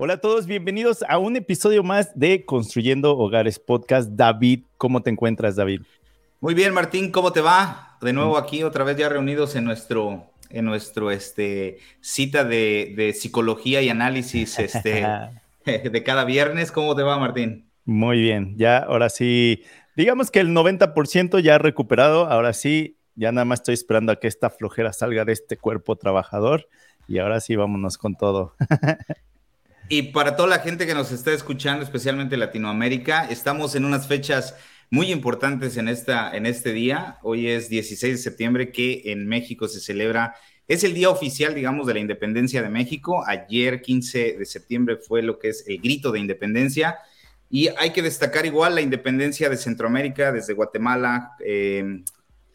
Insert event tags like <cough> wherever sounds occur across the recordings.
Hola a todos, bienvenidos a un episodio más de Construyendo Hogares Podcast. David, ¿cómo te encuentras, David? Muy bien, Martín, ¿cómo te va? De nuevo aquí, otra vez ya reunidos en nuestro, en nuestro este, cita de, de psicología y análisis este, <laughs> <laughs> de cada viernes. ¿Cómo te va, Martín? Muy bien, ya ahora sí, digamos que el 90% ya recuperado, ahora sí, ya nada más estoy esperando a que esta flojera salga de este cuerpo trabajador y ahora sí, vámonos con todo. <laughs> y para toda la gente que nos está escuchando, especialmente Latinoamérica, estamos en unas fechas muy importantes en, esta, en este día. Hoy es 16 de septiembre que en México se celebra, es el día oficial, digamos, de la independencia de México. Ayer, 15 de septiembre, fue lo que es el grito de independencia. Y hay que destacar igual la independencia de Centroamérica, desde Guatemala, eh,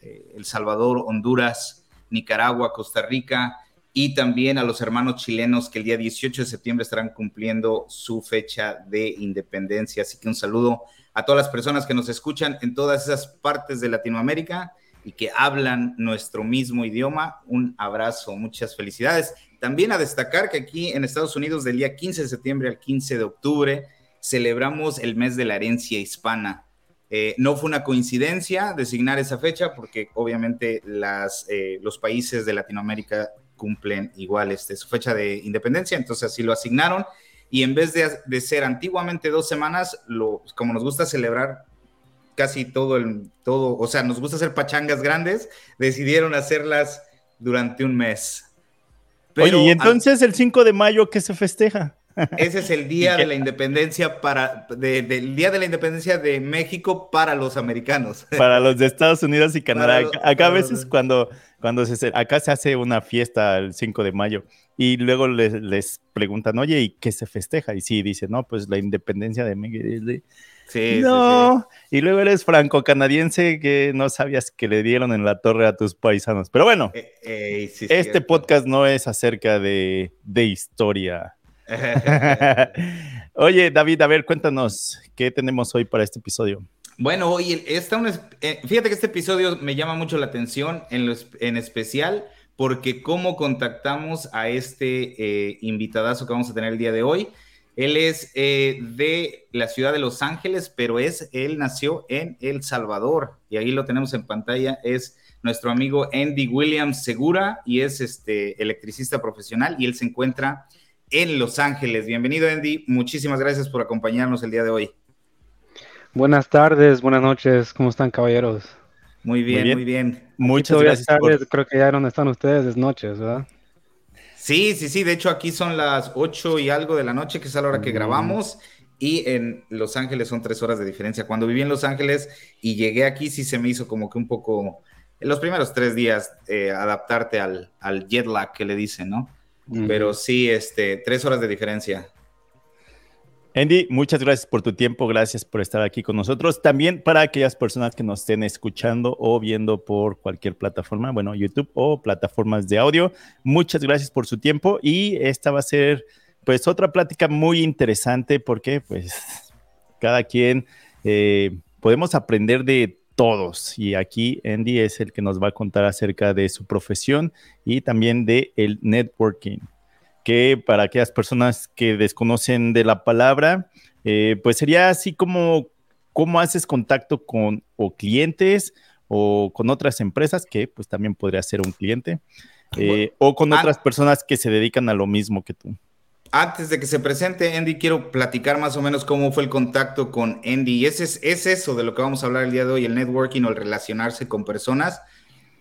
eh, El Salvador, Honduras, Nicaragua, Costa Rica y también a los hermanos chilenos que el día 18 de septiembre estarán cumpliendo su fecha de independencia. Así que un saludo a todas las personas que nos escuchan en todas esas partes de Latinoamérica y que hablan nuestro mismo idioma. Un abrazo, muchas felicidades. También a destacar que aquí en Estados Unidos del día 15 de septiembre al 15 de octubre celebramos el mes de la herencia hispana. Eh, no fue una coincidencia designar esa fecha porque obviamente las, eh, los países de Latinoamérica cumplen igual este, su fecha de independencia, entonces así lo asignaron y en vez de, ser antiguamente dos semanas, lo, como nos gusta celebrar casi todo el, todo, o sea, nos gusta hacer pachangas grandes, decidieron hacerlas durante un mes. Pero, Oye, y entonces el 5 de mayo, ¿qué se festeja? Ese es el <laughs> día de la independencia para, del día de la independencia de México para los americanos. <laughs> Para los de Estados Unidos y Canadá. acá a veces cuando, cuando se, acá se hace una fiesta el 5 de mayo y luego les, les preguntan, oye, ¿y qué se festeja? Y sí, dice, no, pues la independencia de México. Sí, no, y luego eres franco-canadiense que no sabías que le dieron en la torre a tus paisanos. Pero bueno, eh, este podcast no es acerca de, de historia <laughs> Oye, David, a ver, cuéntanos, ¿qué tenemos hoy para este episodio? Bueno, hoy está un, eh, fíjate que este episodio me llama mucho la atención, en, en especial porque cómo contactamos a este eh, invitadazo que vamos a tener el día de hoy. Él es eh, de la ciudad de Los Ángeles, pero es, él nació en El Salvador y ahí lo tenemos en pantalla. Es nuestro amigo Andy Williams Segura y es este electricista profesional y él se encuentra en Los Ángeles. Bienvenido, Andy. Muchísimas gracias por acompañarnos el día de hoy. Buenas tardes, buenas noches. ¿Cómo están, caballeros? Muy bien, muy bien. Muchas gracias. Tardes, Creo que ya donde están ustedes es noches, ¿verdad? Sí, sí, sí. De hecho, aquí son las ocho y algo de la noche, que es a la hora que grabamos. Y en Los Ángeles son tres horas de diferencia. Cuando viví en Los Ángeles y llegué aquí, sí se me hizo como que un poco, en los primeros tres días, eh, adaptarte al, al jet lag que le dicen, ¿no? Pero sí, este, tres horas de diferencia. Andy, muchas gracias por tu tiempo, gracias por estar aquí con nosotros. También para aquellas personas que nos estén escuchando o viendo por cualquier plataforma, bueno, YouTube o plataformas de audio, muchas gracias por su tiempo y esta va a ser pues otra plática muy interesante porque pues cada quien eh, podemos aprender de todos. Y aquí Andy es el que nos va a contar acerca de su profesión y también de el networking, que para aquellas personas que desconocen de la palabra, eh, pues sería así como cómo haces contacto con o clientes o con otras empresas, que pues también podría ser un cliente, eh, o con otras personas que se dedican a lo mismo que tú antes de que se presente Andy, quiero platicar más o menos cómo fue el contacto con Andy. Y ese es, eso de lo que vamos a hablar el día de hoy, el networking o el relacionarse con personas.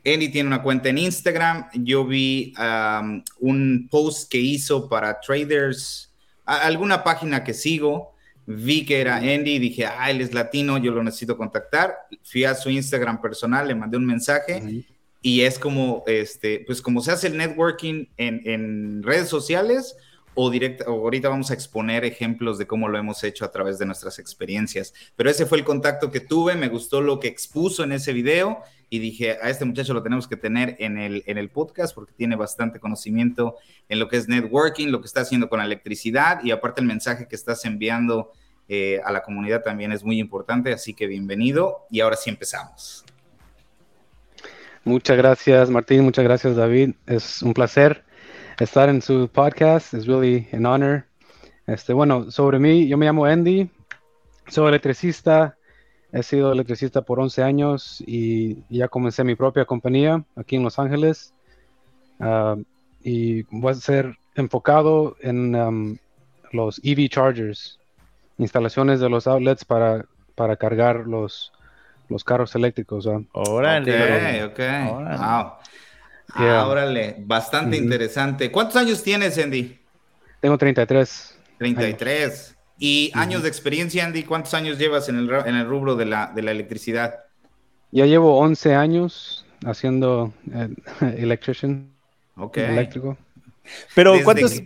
Andy tiene una cuenta en Instagram. Yo vi um, un post que hizo para traders, alguna página que sigo. Vi que era Andy y dije, ah, él es latino, yo lo necesito contactar. Fui a su Instagram personal, le mandé un mensaje. Y es como, este, pues como se hace el networking en, en redes sociales, o, directa, ahorita vamos a exponer ejemplos de cómo lo hemos hecho a través de nuestras experiencias. Pero ese fue el contacto que tuve, me gustó lo que expuso en ese video y dije, a este muchacho lo tenemos que tener en el, en el podcast porque tiene bastante conocimiento en lo que es networking, lo que está haciendo con electricidad y aparte el mensaje que estás enviando eh, a la comunidad también es muy importante, así que bienvenido y ahora sí empezamos. Muchas gracias Martín, muchas gracias David, es un placer estar en su podcast. Es really an honor. Este, bueno, sobre mí, yo me llamo Andy, soy electricista, he sido electricista por 11 años y ya comencé mi propia compañía aquí en Los Ángeles. Ah, y voy a ser enfocado en um, los EV chargers, instalaciones de los outlets para, para cargar los, los carros eléctricos. Órale. Ok, ok. Wow. Ah, órale, bastante interesante. ¿Cuántos años tienes, Andy? Tengo 33. 33. ¿Y años de experiencia, Andy? ¿Cuántos años llevas en el, en el rubro de la, de la electricidad? Ya llevo 11 años haciendo eh, <laughs> electrician. Ok. Eléctrico. Pero ¿cuántos,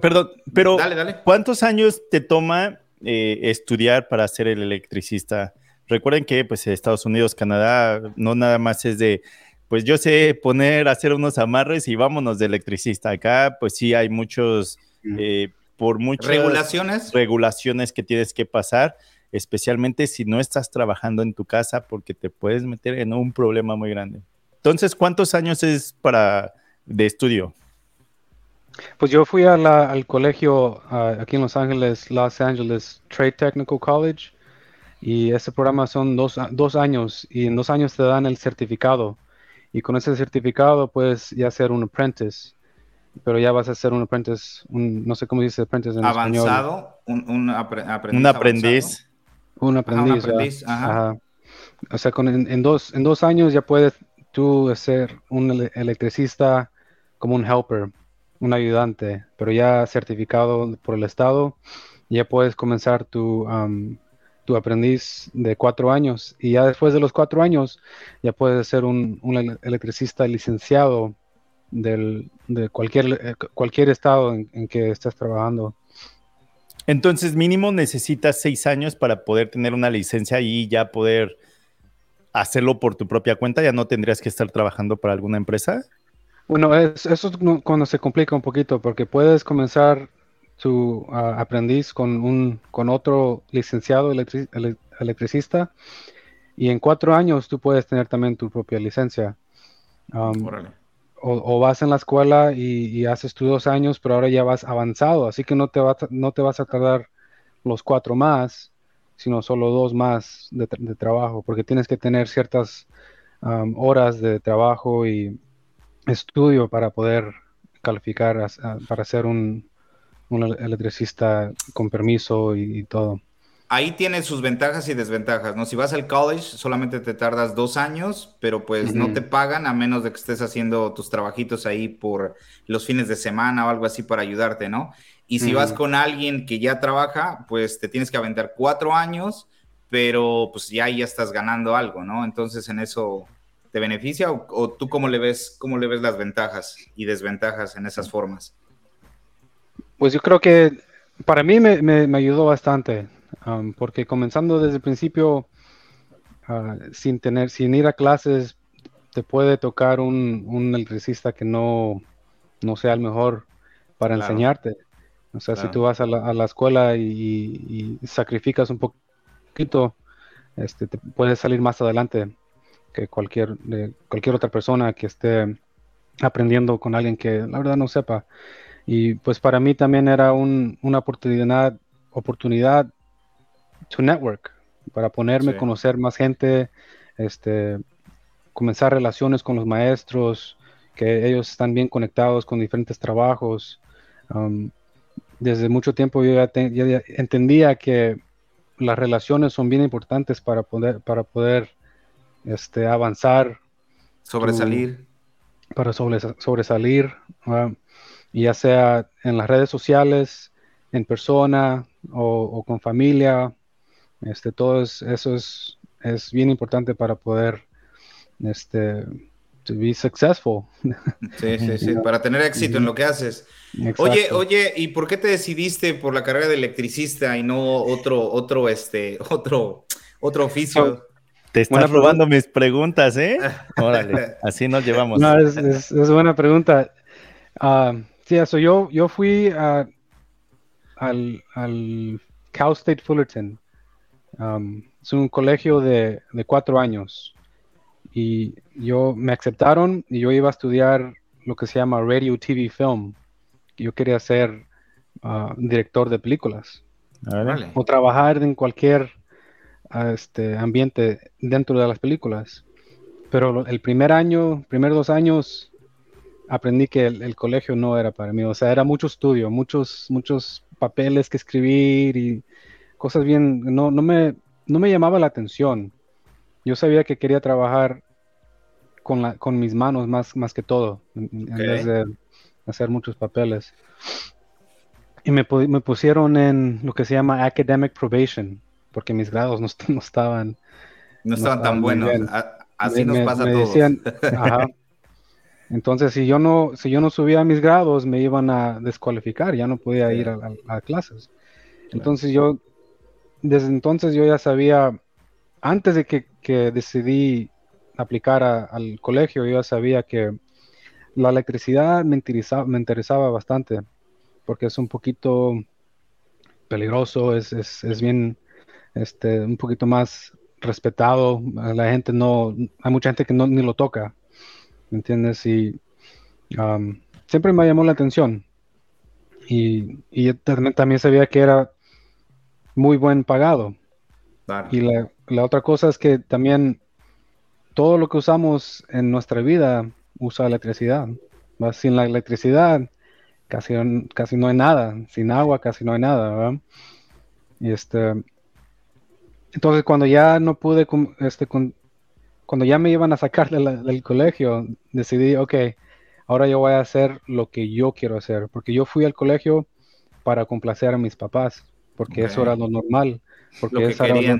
perdón, pero ¿cuántos años te toma eh, estudiar para ser el electricista? Recuerden que pues Estados Unidos, Canadá, no nada más es de, pues yo sé poner, hacer unos amarres y vámonos de electricista. Acá pues sí hay muchos, eh, por muchas regulaciones. regulaciones que tienes que pasar, especialmente si no estás trabajando en tu casa porque te puedes meter en un problema muy grande. Entonces, ¿cuántos años es para de estudio? Pues yo fui al colegio aquí en Los Ángeles, Los Angeles Trade Technical College, y ese programa son dos, dos, años, y en dos años te dan el certificado, y con ese certificado puedes ya ser un apprentice, pero ya vas a ser un apprentice, un, no sé cómo dice apprentice en avanzado, Un, un, aprendiz. Un aprendiz. Un aprendiz. Ajá, O sea, con, en, dos, en dos años ya puedes tú ser un electricista como un helper un ayudante, pero ya certificado por el Estado, ya puedes comenzar tu, tu aprendiz de cuatro años y ya después de los cuatro años ya puedes ser un, electricista licenciado del, de cualquier, eh, cualquier estado en, que estés trabajando. Entonces, mínimo necesitas seis años para poder tener una licencia y ya poder hacerlo por tu propia cuenta. Ya no tendrías que estar trabajando para alguna empresa. Bueno, eso es cuando se complica un poquito, porque puedes comenzar tu ah, aprendiz con, un, con otro licenciado electricista. Y en cuatro años tú puedes tener también tu propia licencia. Um, o, vas en la escuela y, haces tus dos años, pero ahora ya vas avanzado, así que no te, va, no te vas a tardar los cuatro más, sino solo dos más de, trabajo, porque tienes que tener ciertas um, horas de trabajo y estudio para poder calificar para ser un, electricista con permiso y, todo. Ahí tiene sus ventajas y desventajas, ¿no? Si vas al college, solamente te tardas dos años, pero pues no te pagan a menos de que estés haciendo tus trabajitos ahí por los fines de semana o algo así para ayudarte, ¿no? Y si vas con alguien que ya trabaja, pues te tienes que aventar cuatro años, pero pues ya ya estás ganando algo, ¿no? Entonces en eso te beneficia o, tú cómo le ves cómo le ves las ventajas y desventajas en esas formas? Pues yo creo que para mí me, ayudó bastante, um, porque comenzando desde el principio, uh, sin tener, sin ir a clases, te puede tocar un, un electricista que no, no sea el mejor para enseñarte. O sea, si tú vas a la, escuela y, sacrificas un poquito, este, te puedes salir más adelante que cualquier, de cualquier otra persona que esté aprendiendo con alguien que la verdad no sepa. Y pues para mí también era una oportunidad, oportunidad to network, para ponerme, a conocer más gente, este, comenzar relaciones con los maestros, que ellos están bien conectados con diferentes trabajos. Um, desde mucho tiempo yo ya, ya, entendía que las relaciones son bien importantes para poder, para poder este, avanzar. Sobresalir. para sobresalir, ya sea en las redes sociales, en persona o, con familia. Este, todo eso es, es bien importante para poder este, to be successful. Sí, sí, <laughs> sí, para tener éxito en lo que haces. Oye, oye, ¿y por qué te decidiste por la carrera de electricista y no otro, otro, este, otro, otro oficio? Te estás robando mis preguntas, ¿eh? <laughs> Órale, así nos llevamos. No, es, buena pregunta. Uh, sí, eso yo, yo fui al, al Cal State Fullerton. Um, es un colegio de, de, cuatro años. Y yo me aceptaron y yo iba a estudiar lo que se llama Radio TV Film. Yo quería ser ah, director de películas. O trabajar en cualquier ah, este, ambiente dentro de las películas. Pero el primer año, primer dos años, aprendí que el, colegio no era para mí. O sea, era mucho estudio, muchos, muchos papeles que escribir y cosas bien, no, no, me, no me llamaba la atención. Yo sabía que quería trabajar con, la, con mis manos más, más que todo, en, vez de hacer muchos papeles. Y me, me, pusieron en lo que se llama academic probation, porque mis grados no, no estaban... No estaban tan buenos. Así nos pasa a todos. <laughs> Entonces, si yo no, si yo no subía mis grados, me iban a descualificar, ya no podía ir a, clases. Entonces yo, desde entonces yo ya sabía, antes de que, decidí aplicar al colegio, yo ya sabía que la electricidad me interesaba, me interesaba bastante, porque es un poquito peligroso, es, es, bien, este, un poquito más respetado, la gente no, hay mucha gente que no, ni lo toca, ¿me entiendes? Y siempre me llamó la atención. Y, y también, sabía que era muy buen pagado. Y la, otra cosa es que también todo lo que usamos en nuestra vida usa electricidad. Sin la electricidad casi, casi no hay nada. Sin agua casi no hay nada. Y este, entonces cuando ya no pude este, con, cuando ya me iban a sacar del colegio, decidí, ok, ahora yo voy a hacer lo que yo quiero hacer, porque yo fui al colegio para complacer a mis papás, porque eso era lo normal, porque, eso era lo,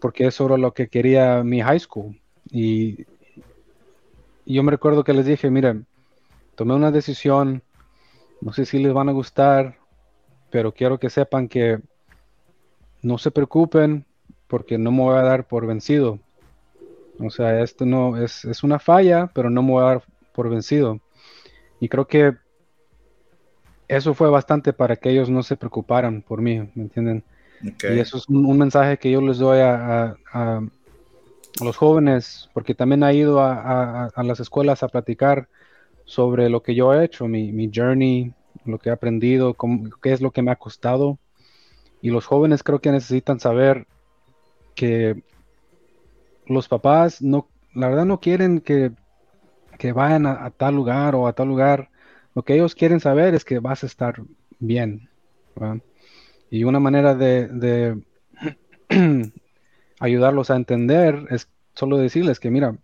porque eso era lo que quería mi high school. Y, yo me recuerdo que les dije, miren, tomé una decisión, no sé si les van a gustar, pero quiero que sepan que no se preocupen porque no me voy a dar por vencido. O sea, esto no es, una falla, pero no me voy a dar por vencido. Y creo que eso fue bastante para que ellos no se preocuparan por mí, ¿me entienden? Y eso es un, mensaje que yo les doy a, los jóvenes, porque también he ido a, las escuelas a platicar sobre lo que yo he hecho, mi, mi journey, lo que he aprendido, qué es lo que me ha costado. Y los jóvenes creo que necesitan saber que los papás no, la verdad no quieren que, vayan a, tal lugar o a tal lugar. Lo que ellos quieren saber es que vas a estar bien. Y una manera de, <clears throat> ayudarlos a entender es solo decirles que, mira,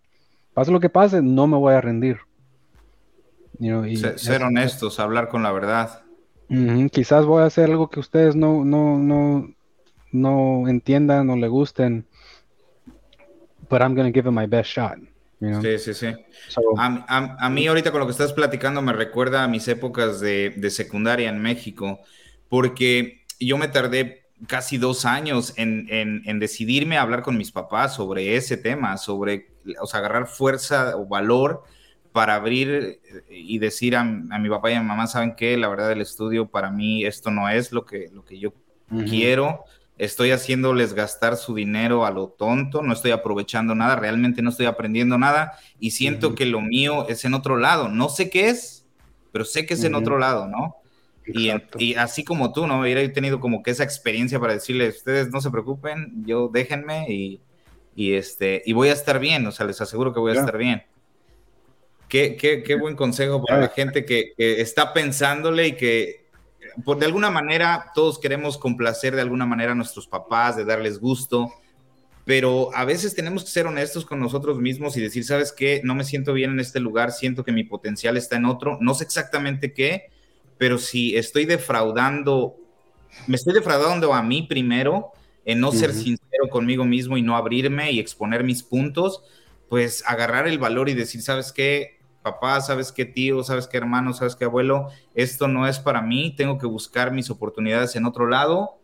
pase lo que pase, no me voy a rendir. ser, honestos, hablar con la verdad. quizás voy a hacer algo que ustedes no, no, no, no entiendan o le gusten, but I'm going to give it my best shot. Sí, sí, sí. a, mí ahorita con lo que estás platicando me recuerda a mis épocas de, secundaria en México, porque yo me tardé casi dos años en, decidirme a hablar con mis papás sobre ese tema, sobre, o sea, agarrar fuerza o valor para abrir y decir a, mi papá y a mi mamá, ¿saben qué? La verdad del estudio para mí esto no es lo que, lo que yo quiero estoy haciéndoles gastar su dinero a lo tonto, no estoy aprovechando nada, realmente no estoy aprendiendo nada y siento que lo mío es en otro lado. No sé qué es, pero sé que es en otro lado, ¿no? Y, así como tú, ¿no? Hubiera tenido como que esa experiencia para decirles, ustedes no se preocupen, yo déjenme y, este, y voy a estar bien, o sea, les aseguro que voy a estar bien. Qué, qué, qué, buen consejo para la gente que está pensándole y que por, de alguna manera todos queremos complacer de alguna manera a nuestros papás, de darles gusto, pero a veces tenemos que ser honestos con nosotros mismos y decir, ¿sabes qué? No me siento bien en este lugar, siento que mi potencial está en otro, no sé exactamente qué, pero si estoy defraudando, me estoy defraudando a mí primero en no ser sincero conmigo mismo y no abrirme y exponer mis puntos, pues agarrar el valor y decir, ¿sabes qué? Papá, sabes qué tío, sabes qué hermano, sabes qué abuelo, esto no es para mí, tengo que buscar mis oportunidades en otro lado.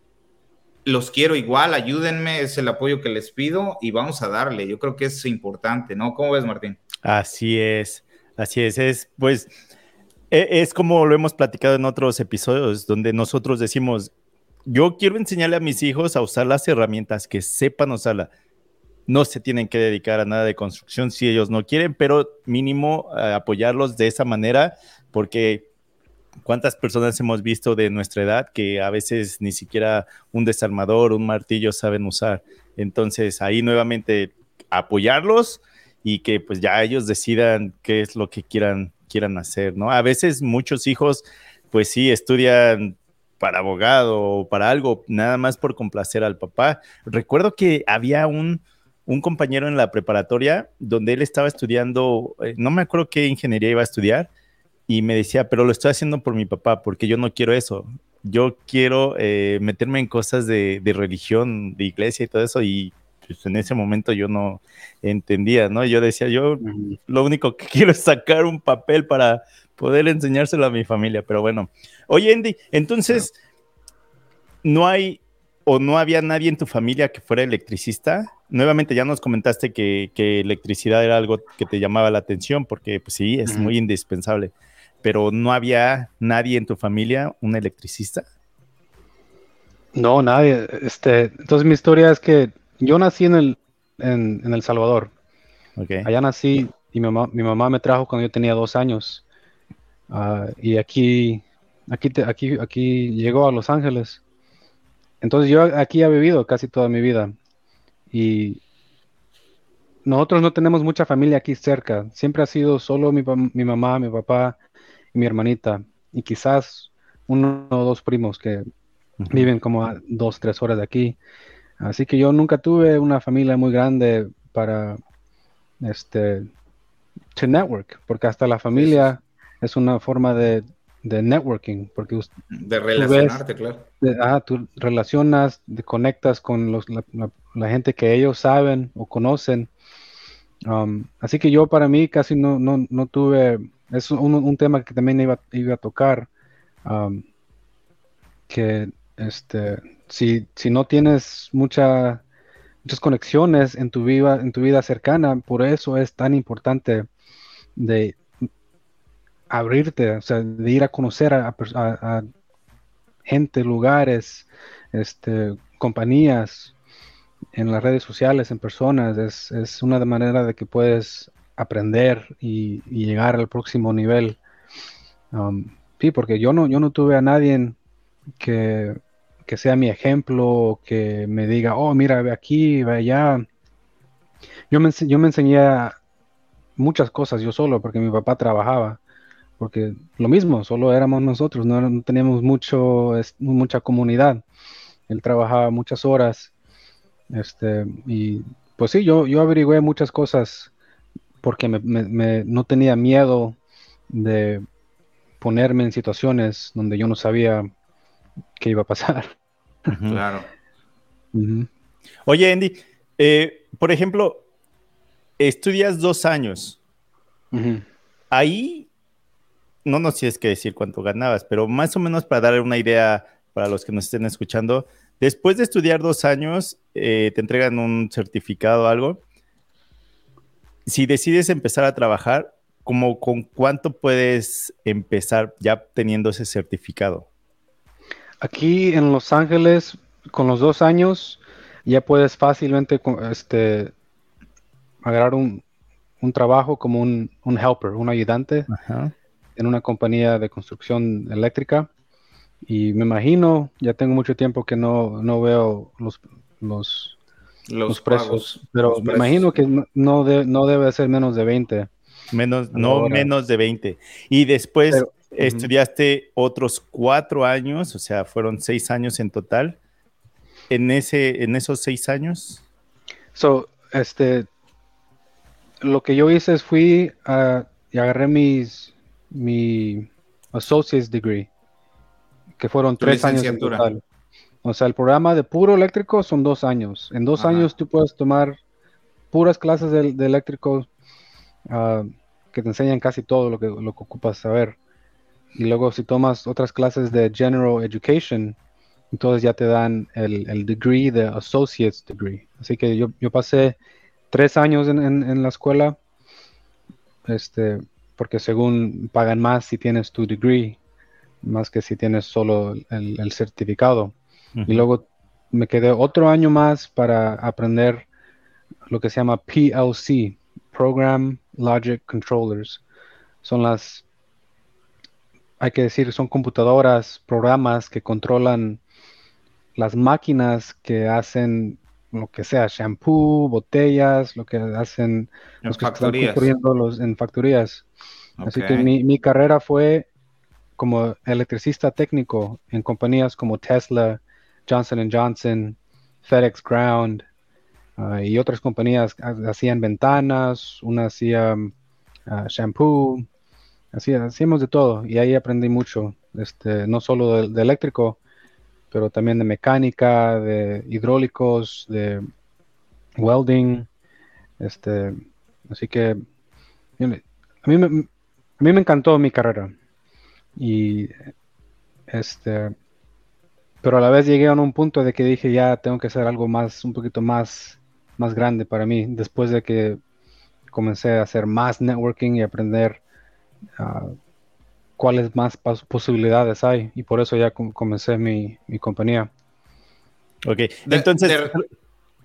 Los quiero igual, ayúdenme, es el apoyo que les pido y vamos a darle. Yo creo que es importante, ¿no? ¿Cómo ves, Martín? Así es, así es, es pues e, es como lo hemos platicado en otros episodios donde nosotros decimos, yo quiero enseñarle a mis hijos a usar las herramientas, que sepan usarlas no se tienen que dedicar a nada de construcción si ellos no quieren, pero mínimo eh, apoyarlos de esa manera, porque ¿Cuántas personas hemos visto de nuestra edad que a veces ni siquiera un desarmador, un martillo saben usar? Entonces ahí nuevamente apoyarlos y que pues ya ellos decidan qué es lo que quieran, quieran hacer, ¿no? A veces muchos hijos pues sí estudian para abogado o para algo, nada más por complacer al papá. Recuerdo que había un, un compañero en la preparatoria donde él estaba estudiando, eh, no me acuerdo qué ingeniería iba a estudiar, y me decía, pero lo estoy haciendo por mi papá, porque yo no quiero eso. Yo quiero eh, meterme en cosas de, de, religión, de iglesia y todo eso, y pues, en ese momento yo no entendía, ¿no? Yo decía, yo lo único que <laughs> quiero es sacar un papel para poder enseñárselo a mi familia, pero bueno. Oye, Andy, entonces, ¿no hay o no había nadie en tu familia que fuera electricista? Nuevamente ya nos comentaste que, que electricidad era algo que te llamaba la atención, porque pues sí, es muy indispensable pero no había nadie en tu familia, un electricista. No, nadie. Este, entonces mi historia es que yo nací en el, en, El Salvador. Okay. Allá nací y mi mamá, mi mamá me trajo cuando yo tenía dos años. Uh, y aquí, aquí, aquí, aquí llegó a Los Ángeles. Entonces yo aquí he vivido casi toda mi vida. Y nosotros no tenemos mucha familia aquí cerca. Siempre ha sido solo mi, mi mamá, mi papá mi hermanita y quizás uno o dos primos que viven como a dos, tres horas de aquí. Así que yo nunca tuve una familia muy grande para este to network, porque hasta la familia es una forma de, de networking, porque de relacionarte, claro. ah, tú relacionas, te conectas con los, la, gente que ellos saben o conocen. Um, así que yo para mí casi no, no, no tuve es un, tema que también iba, iba a tocar, que este, si, si no tienes mucha, muchas conexiones en tu, vida, en tu vida cercana, por eso es tan importante de abrirte, o sea, de ir a conocer a, gente, lugares, este, compañías, en las redes sociales, en personas, es, es una manera de que puedes aprender y, llegar al próximo nivel. Um, sí, porque yo no, yo no tuve a nadie que, sea mi ejemplo, que me diga, oh, mira, ve aquí, ve allá. Yo me, yo me enseñé muchas cosas yo solo, porque mi papá trabajaba. Porque lo mismo, solo éramos nosotros, no, teníamos mucho, mucha comunidad. Él trabajaba muchas horas. Este, y pues sí, yo, yo averigüé muchas cosas porque no tenía miedo de ponerme en situaciones donde yo no sabía qué iba a pasar. Claro. Oye, Andy, eh, por ejemplo, estudias dos años. Ahí, no nos tienes que decir cuánto ganabas, pero más o menos para darle una idea para los que nos estén escuchando, después de estudiar dos años, eh, te entregan un certificado o algo si decides empezar a trabajar, ¿cómo, ¿con cuánto puedes empezar ya teniendo ese certificado? Aquí en Los Ángeles, con los dos años, ya puedes fácilmente este, agarrar un, trabajo como un, helper, un ayudante en una compañía de construcción eléctrica. Y me imagino, ya tengo mucho tiempo que no, no veo los, los los, precios. Pero me imagino que no, no debe ser menos de 20. Menos, no menos de 20. Y después estudiaste otros cuatro años, o sea, fueron seis años en total. En, ese, en esos seis años. So, este, lo que yo hice es fui a, y agarré mis, mi associate's degree, que fueron tres años en total. O sea, el programa de puro eléctrico son dos años. En dos años tú puedes tomar puras clases de, eléctrico ah, que te enseñan casi todo lo que, lo que ocupas saber. Y luego si tomas otras clases de General Education, entonces ya te dan el, degree de Associate's Degree. Así que yo, pasé tres años en, la escuela, este, porque según pagan más si tienes tu degree, más que si tienes solo el certificado. Y luego me quedé otro año más para aprender lo que se llama PLC, Program Logic Controllers. Son las hay que decir, son computadoras, programas que controlan las máquinas que hacen lo que sea, shampoo, botellas, lo que hacen los que están los, en factorías. Así que mi, carrera fue como electricista técnico en compañías como Tesla, Johnson Johnson, FedEx Ground ah, y otras compañías hacían ventanas, una hacía ah, shampoo, hacíamos de todo y ahí aprendí mucho, este, no solo de eléctrico, pero también de mecánica, de hidráulicos, de welding. Este, así que a mí, me, a mí me encantó mi carrera. Y este, pero a la vez llegué a un punto de que dije ya tengo que hacer algo más, un poquito más, más grande para mí. Después de que comencé a hacer más networking y aprender uh, cuáles más posibilidades hay y por eso ya comencé mi, compañía. Ok, entonces,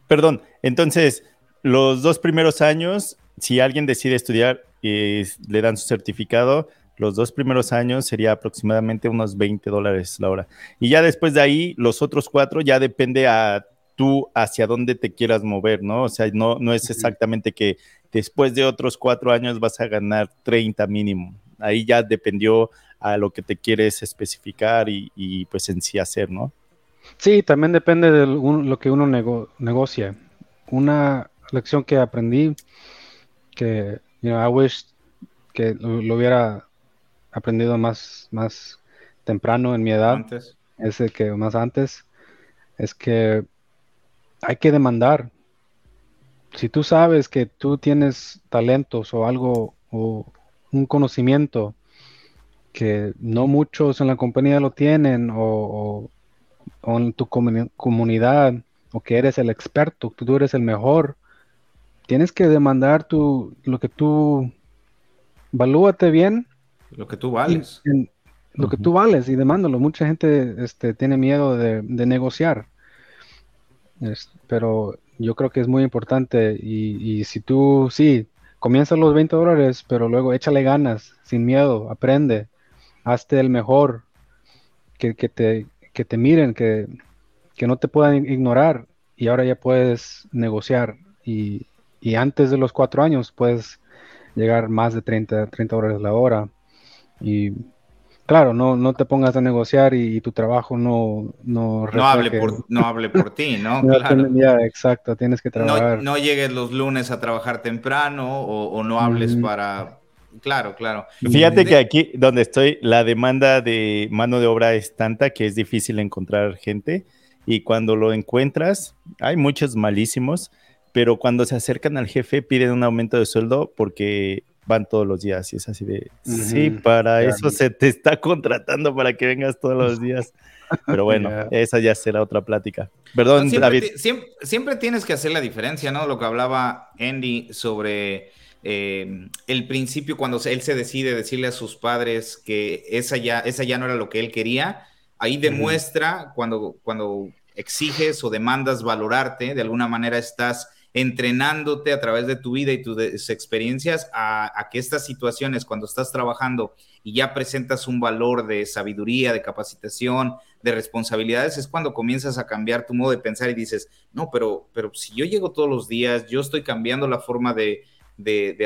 perdón, entonces los dos primeros años, si alguien decide estudiar y le dan su certificado, los dos primeros años sería aproximadamente unos 20 dólares la hora. Y ya después de ahí, los otros cuatro ya depende a tú hacia dónde te quieras mover, ¿no? O sea, no, no es exactamente que después de otros cuatro años vas a ganar 30 mínimo ahí ya dependió a lo que te quieres especificar y, pues en sí hacer, ¿no? Sí, también depende de lo que uno negocia. Una lección que aprendí, que you know, I wish que lo, hubiera aprendido más, más temprano en mi edad, antes. es que más antes, es que hay que demandar. Si tú sabes que tú tienes talentos o algo o un conocimiento que no muchos en la compañía lo tienen o, en tu comunidad o que eres el experto, que tú eres el mejor, tienes que demandar tu, lo que tú, valúate bien. Lo que tú vales. lo que tú vales y demándalo. Mucha gente este, tiene miedo de, negociar. pero yo creo que es muy importante y, y si tú, sí, comienza los 20 dólares, pero luego échale ganas, sin miedo, aprende, hazte el mejor, que, te, que te miren, que, no te puedan ignorar y ahora ya puedes negociar y, antes de los cuatro años puedes llegar más de 30, 30 dólares la hora y claro, no, no te pongas a negociar y, tu trabajo no no, no hable por no hable por ti, <laughs> ¿no? ya, exacto, tienes que trabajar. No, llegues los lunes a trabajar temprano o, no hables para Claro, claro. Fíjate que aquí donde estoy, la demanda de mano de obra es tanta que es difícil encontrar gente y cuando lo encuentras, hay muchos malísimos, pero cuando se acercan al jefe piden un aumento de sueldo porque van todos los días y es así de, sí, para eso se te está contratando para que vengas todos los días. Pero bueno, <laughs> esa ya será otra plática. Perdón, siempre, David. siempre, tienes que hacer la diferencia, ¿no? Lo que hablaba Andy sobre eh, el principio, cuando él se decide decirle a sus padres que esa ya, esa ya no era lo que él quería, ahí demuestra cuando, cuando exiges o demandas valorarte, de alguna manera estás entrenándote a través de tu vida y tus experiencias a, que estas situaciones, cuando estás trabajando y ya presentas un valor de sabiduría, de capacitación, de responsabilidades, es cuando comienzas a cambiar tu modo de pensar y dices, no, pero, pero si yo llego todos los días, yo estoy cambiando la forma de,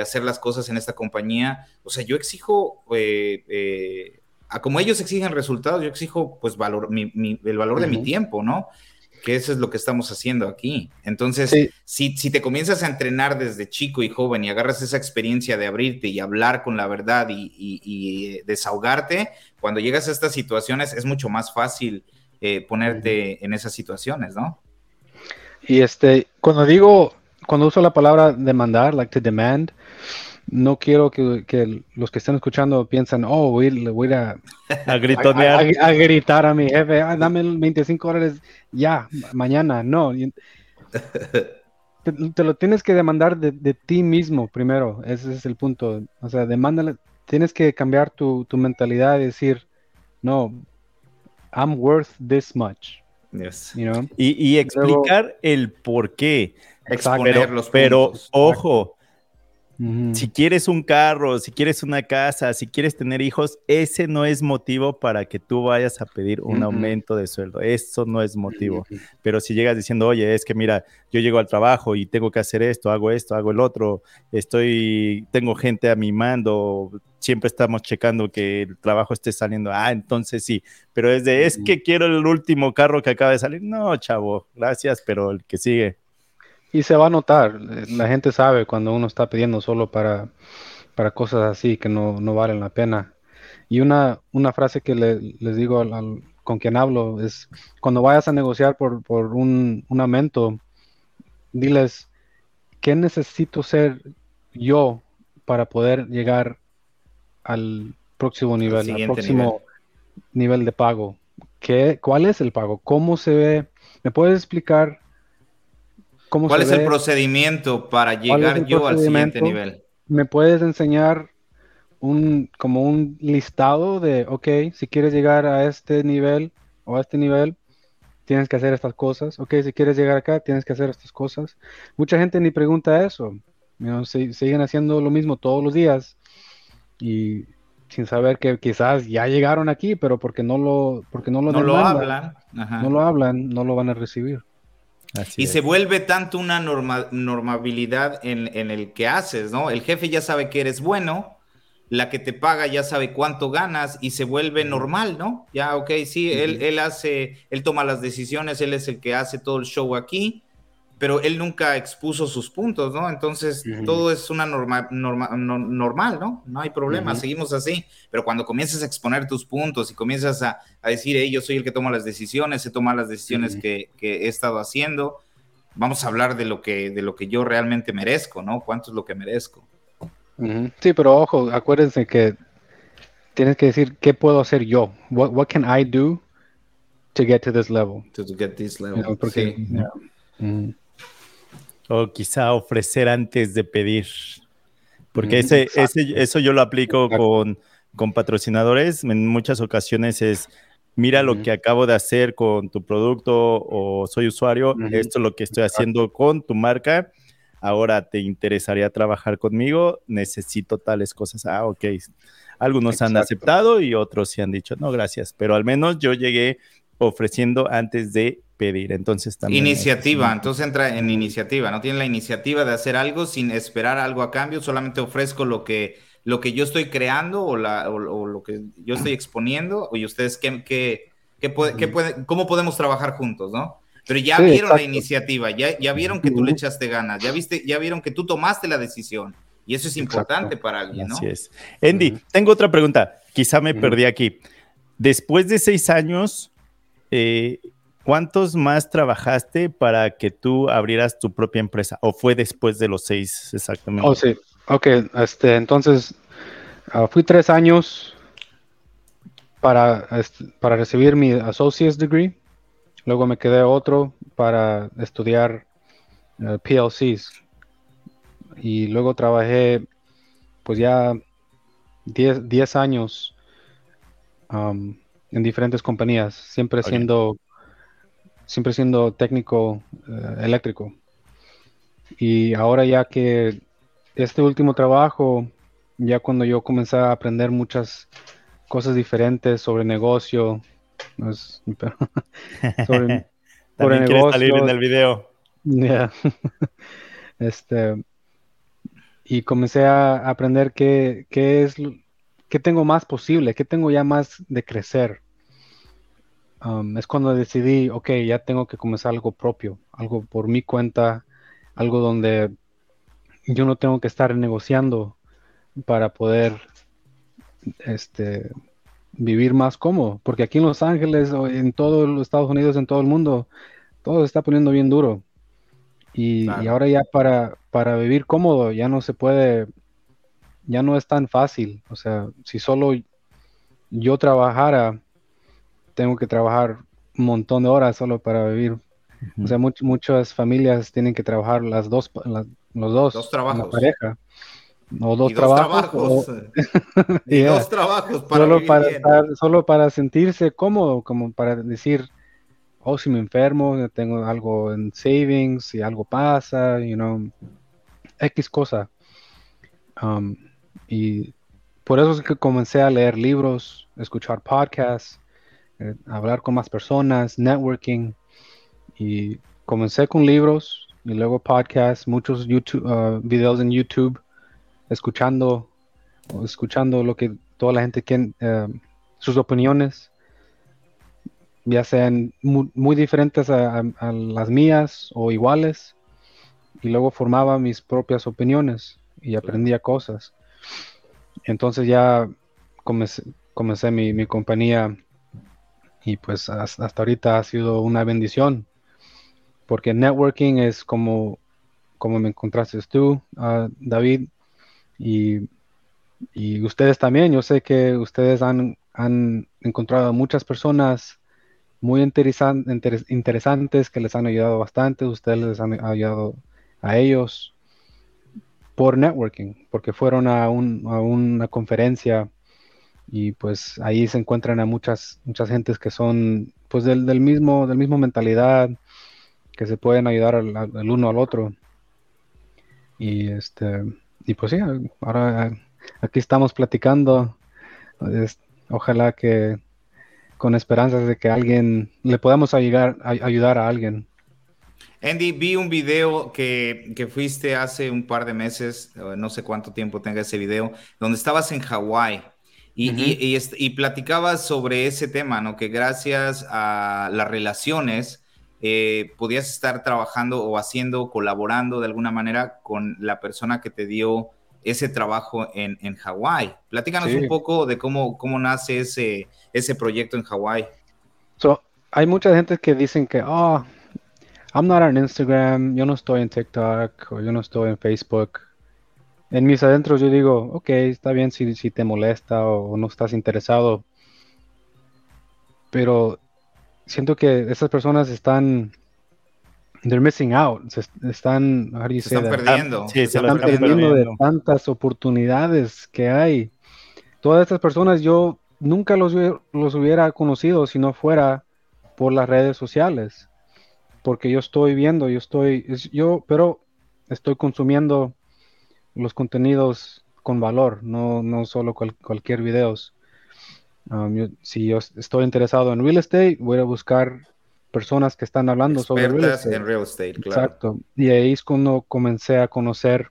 hacer las cosas en esta compañía, o sea, yo exijo... Eh, eh, como ellos exigen resultados, yo exijo pues valor, el valor de mi tiempo, ¿no? Que eso es lo que estamos haciendo aquí. Entonces, si, si, te comienzas a entrenar desde chico y joven y agarras esa experiencia de abrirte y hablar con la verdad y, desahogarte, cuando llegas a estas situaciones es mucho más fácil eh, ponerte en esas situaciones, ¿no? Y este, cuando digo, cuando uso la palabra demandar, like to demand, no quiero que, los que estén escuchando piensen, oh, voy, voy a, a, gritonear. A, gritar a mi jefe, ah, dame 25 dólares ya, mañana. No. <laughs> Te, lo tienes que demandar de, ti mismo primero. Ese es el punto. O sea, demándale. Tienes que cambiar tu, mentalidad y decir, no, I'm worth this much. Yes. y, explicar el por qué. Exponer pero, los Pero, ojo, Si quieres un carro, si quieres una casa, si quieres tener hijos, ese no es motivo para que tú vayas a pedir un aumento de sueldo. Eso no es motivo. Pero si llegas diciendo, oye, es que mira, yo llego al trabajo y tengo que hacer esto, hago esto, hago el otro, estoy, tengo gente a mi mando, siempre estamos checando que el trabajo esté saliendo. Ah, entonces sí. Pero es de, es que quiero el último carro que acaba de salir. No, chavo, gracias, pero el que sigue. Y se va a notar, la gente sabe cuando uno está pidiendo solo para, para cosas así que no, valen la pena. Y una, una frase que les digo con quien hablo es, cuando vayas a negociar por, un, aumento, diles, ¿qué necesito ser yo para poder llegar al próximo nivel, al próximo nivel. de pago? ¿Qué, ¿Cuál es el pago? ¿Cómo se ve? ¿Me puedes explicar ¿Cuál es el procedimiento para llegar yo al siguiente nivel? ¿Me puedes enseñar un como un listado de, ok, si quieres llegar a este nivel o a este nivel, tienes que hacer estas cosas. Ok, si quieres llegar acá, tienes que hacer estas cosas. Mucha gente ni pregunta eso. siguen haciendo lo mismo todos los días y sin saber que quizás ya llegaron aquí, pero porque no lo, porque no lo, no lo hablan, no lo hablan, no lo van a recibir y se vuelve tanto una normabilidad en, el que haces, ¿no? El jefe ya sabe que eres bueno, la que te paga ya sabe cuánto ganas y se vuelve normal, ¿no? Ya, ok, sí, él, él hace, él toma las decisiones, él es el que hace todo el show aquí pero él nunca expuso sus puntos, ¿no? Entonces todo es una norma, normal, ¿no? No hay problema, seguimos así, pero cuando comienzas a exponer tus puntos y comienzas a, decir, hey, yo soy el que toma las decisiones, se toma las decisiones que, he estado haciendo, vamos a hablar de lo, que, de lo que yo realmente merezco, ¿no? ¿Cuánto es lo que merezco? Sí, pero ojo, acuérdense que tienes que decir, ¿qué puedo hacer yo? What, can I do to get to this level? To, get this level, porque, o quizá ofrecer antes de pedir. Porque ese, ese, eso yo lo aplico con, con, patrocinadores. En muchas ocasiones es, mira lo que acabo de hacer con tu producto o soy usuario, esto es lo que estoy haciendo con tu marca. Ahora te interesaría trabajar conmigo, necesito tales cosas. Ah, ok. Algunos han aceptado y otros sí han dicho, no, gracias. Pero al menos yo llegué ofreciendo antes de pedir. Entonces también. Iniciativa, entonces entra en iniciativa, no tiene la iniciativa de hacer algo sin esperar algo a cambio, solamente ofrezco lo que, lo que yo estoy creando o, la, o, lo que yo estoy exponiendo, y ustedes qué, qué, qué, puede, cómo podemos trabajar juntos, ¿no? Pero ya vieron la iniciativa, ya, ya vieron que tú le echaste ganas, ya viste, ya vieron que tú tomaste la decisión. Y eso es importante para alguien, ¿no? Así es. Andy, tengo otra pregunta. Quizá me perdí aquí. Después de seis años, eh, ¿cuántos más trabajaste para que tú abrieras tu propia empresa? ¿O fue después de los seis exactamente? Oh, sí. Ok, este, entonces ah, fui tres años para, este, para recibir mi associate's degree. Luego me quedé otro para estudiar eh, PLCs. Y luego trabajé pues ya 10 años um, en diferentes compañías, siempre siendo siempre siendo técnico eh, eléctrico. Y ahora ya que este último trabajo, ya cuando yo comencé a aprender muchas cosas diferentes sobre negocio, <laughs> sobre, <laughs> sobre negocio, salir en el video. <laughs> este, y comencé a aprender qué, qué es, qué tengo más posible, qué tengo ya más de crecer. Um, es cuando decidí, ok, ya tengo que comenzar algo propio, algo por mi cuenta, algo donde yo no tengo que estar negociando para poder este, vivir más cómodo. Porque aquí en Los Ángeles, o en todos los Estados Unidos, en todo el mundo, todo se está poniendo bien duro. Y, y, ahora ya para, para vivir cómodo ya no se puede, ya no es tan fácil. O sea, si solo yo trabajara tengo que trabajar un montón de horas solo para vivir. O sea, muchas familias tienen que trabajar las dos, los dos, dos trabajos. pareja. O dos, trabajos. <laughs> y dos trabajos para solo para solo para sentirse cómodo, como para decir, oh, si me enfermo, tengo algo en savings, si algo pasa, you know, X cosa. Um, y por eso es que comencé a leer libros, escuchar podcasts, eh, hablar con más personas, networking. Y comencé con libros y luego podcasts, muchos YouTube, uh, videos en YouTube, escuchando, escuchando lo que toda la gente quiere, eh, sus opiniones, ya sean muy, diferentes a, las mías o iguales. Y luego formaba mis propias opiniones y aprendía cosas. Entonces ya comencé, mi, compañía y pues hasta, ahorita ha sido una bendición. Porque networking es como, como me encontraste tú, uh, David, y, ustedes también. Yo sé que ustedes han, han encontrado muchas personas muy interesantes que les han ayudado bastante. Ustedes les han ayudado a ellos por networking, porque fueron a, una conferencia y pues ahí se encuentran a muchas, muchas gentes que son pues del, mismo, del mismo mentalidad, que se pueden ayudar al, uno al otro. Y este, y pues sí, ahora aquí estamos platicando. ojalá que con esperanzas de que alguien le podamos ayudar, ayudar a alguien. Andy, vi un video que, fuiste hace un par de meses, no sé cuánto tiempo tenga ese video, donde estabas en Hawái y, platicabas sobre ese tema, ¿no? Que gracias a las relaciones eh, podías estar trabajando o haciendo, colaborando de alguna manera con la persona que te dio ese trabajo en, en Hawái. Platícanos un poco de cómo, cómo nace ese, ese proyecto en Hawái. hay mucha gente que dicen que, oh, I'm not on Instagram, yo no estoy en TikTok o yo no estoy en Facebook. En mis adentros yo digo, ok, está bien si, si te molesta o, no estás interesado. Pero siento que esas personas están, they're missing out, se, están, se están perdiendo. se, están, perdiendo, de tantas oportunidades que hay. Todas estas personas yo nunca los, los hubiera conocido si no fuera por las redes sociales porque yo estoy viendo, yo estoy, yo, pero estoy consumiendo los contenidos con valor, no, no solo cualquier videos. Um, si yo estoy interesado en real estate, voy a buscar personas que están hablando sobre real estate. en real estate, claro. Exacto. Y ahí es cuando comencé a conocer,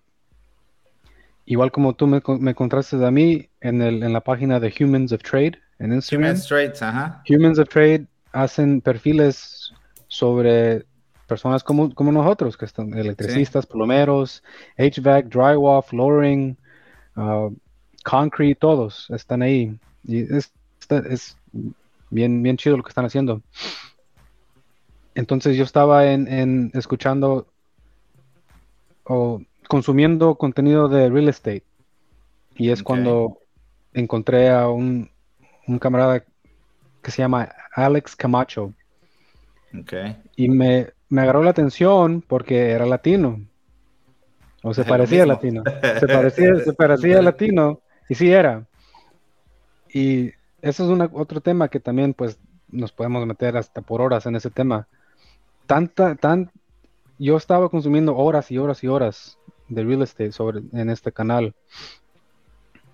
igual como tú me, me encontraste a mí en, el, en la página de Humans of Trade en Instagram. Humans, Trade, ajá. Humans of Trade hacen perfiles sobre personas como, nosotros, que están electricistas, plomeros, HVAC, drywall, flooring, uh, concrete, todos están ahí. Y es, es bien, bien chido lo que están haciendo. Entonces yo estaba en, escuchando o consumiendo contenido de real estate. Y es cuando encontré a un, un camarada que se llama Alex Camacho. Y me, me agarró la atención porque era latino. O se parecía latino. <laughs> Se parecía, se parecía latino. Y sí era. Y eso es otro tema que también pues nos podemos meter hasta por horas en ese tema. Tanta, tan, yo estaba consumiendo horas y horas y horas de real estate sobre, en este canal.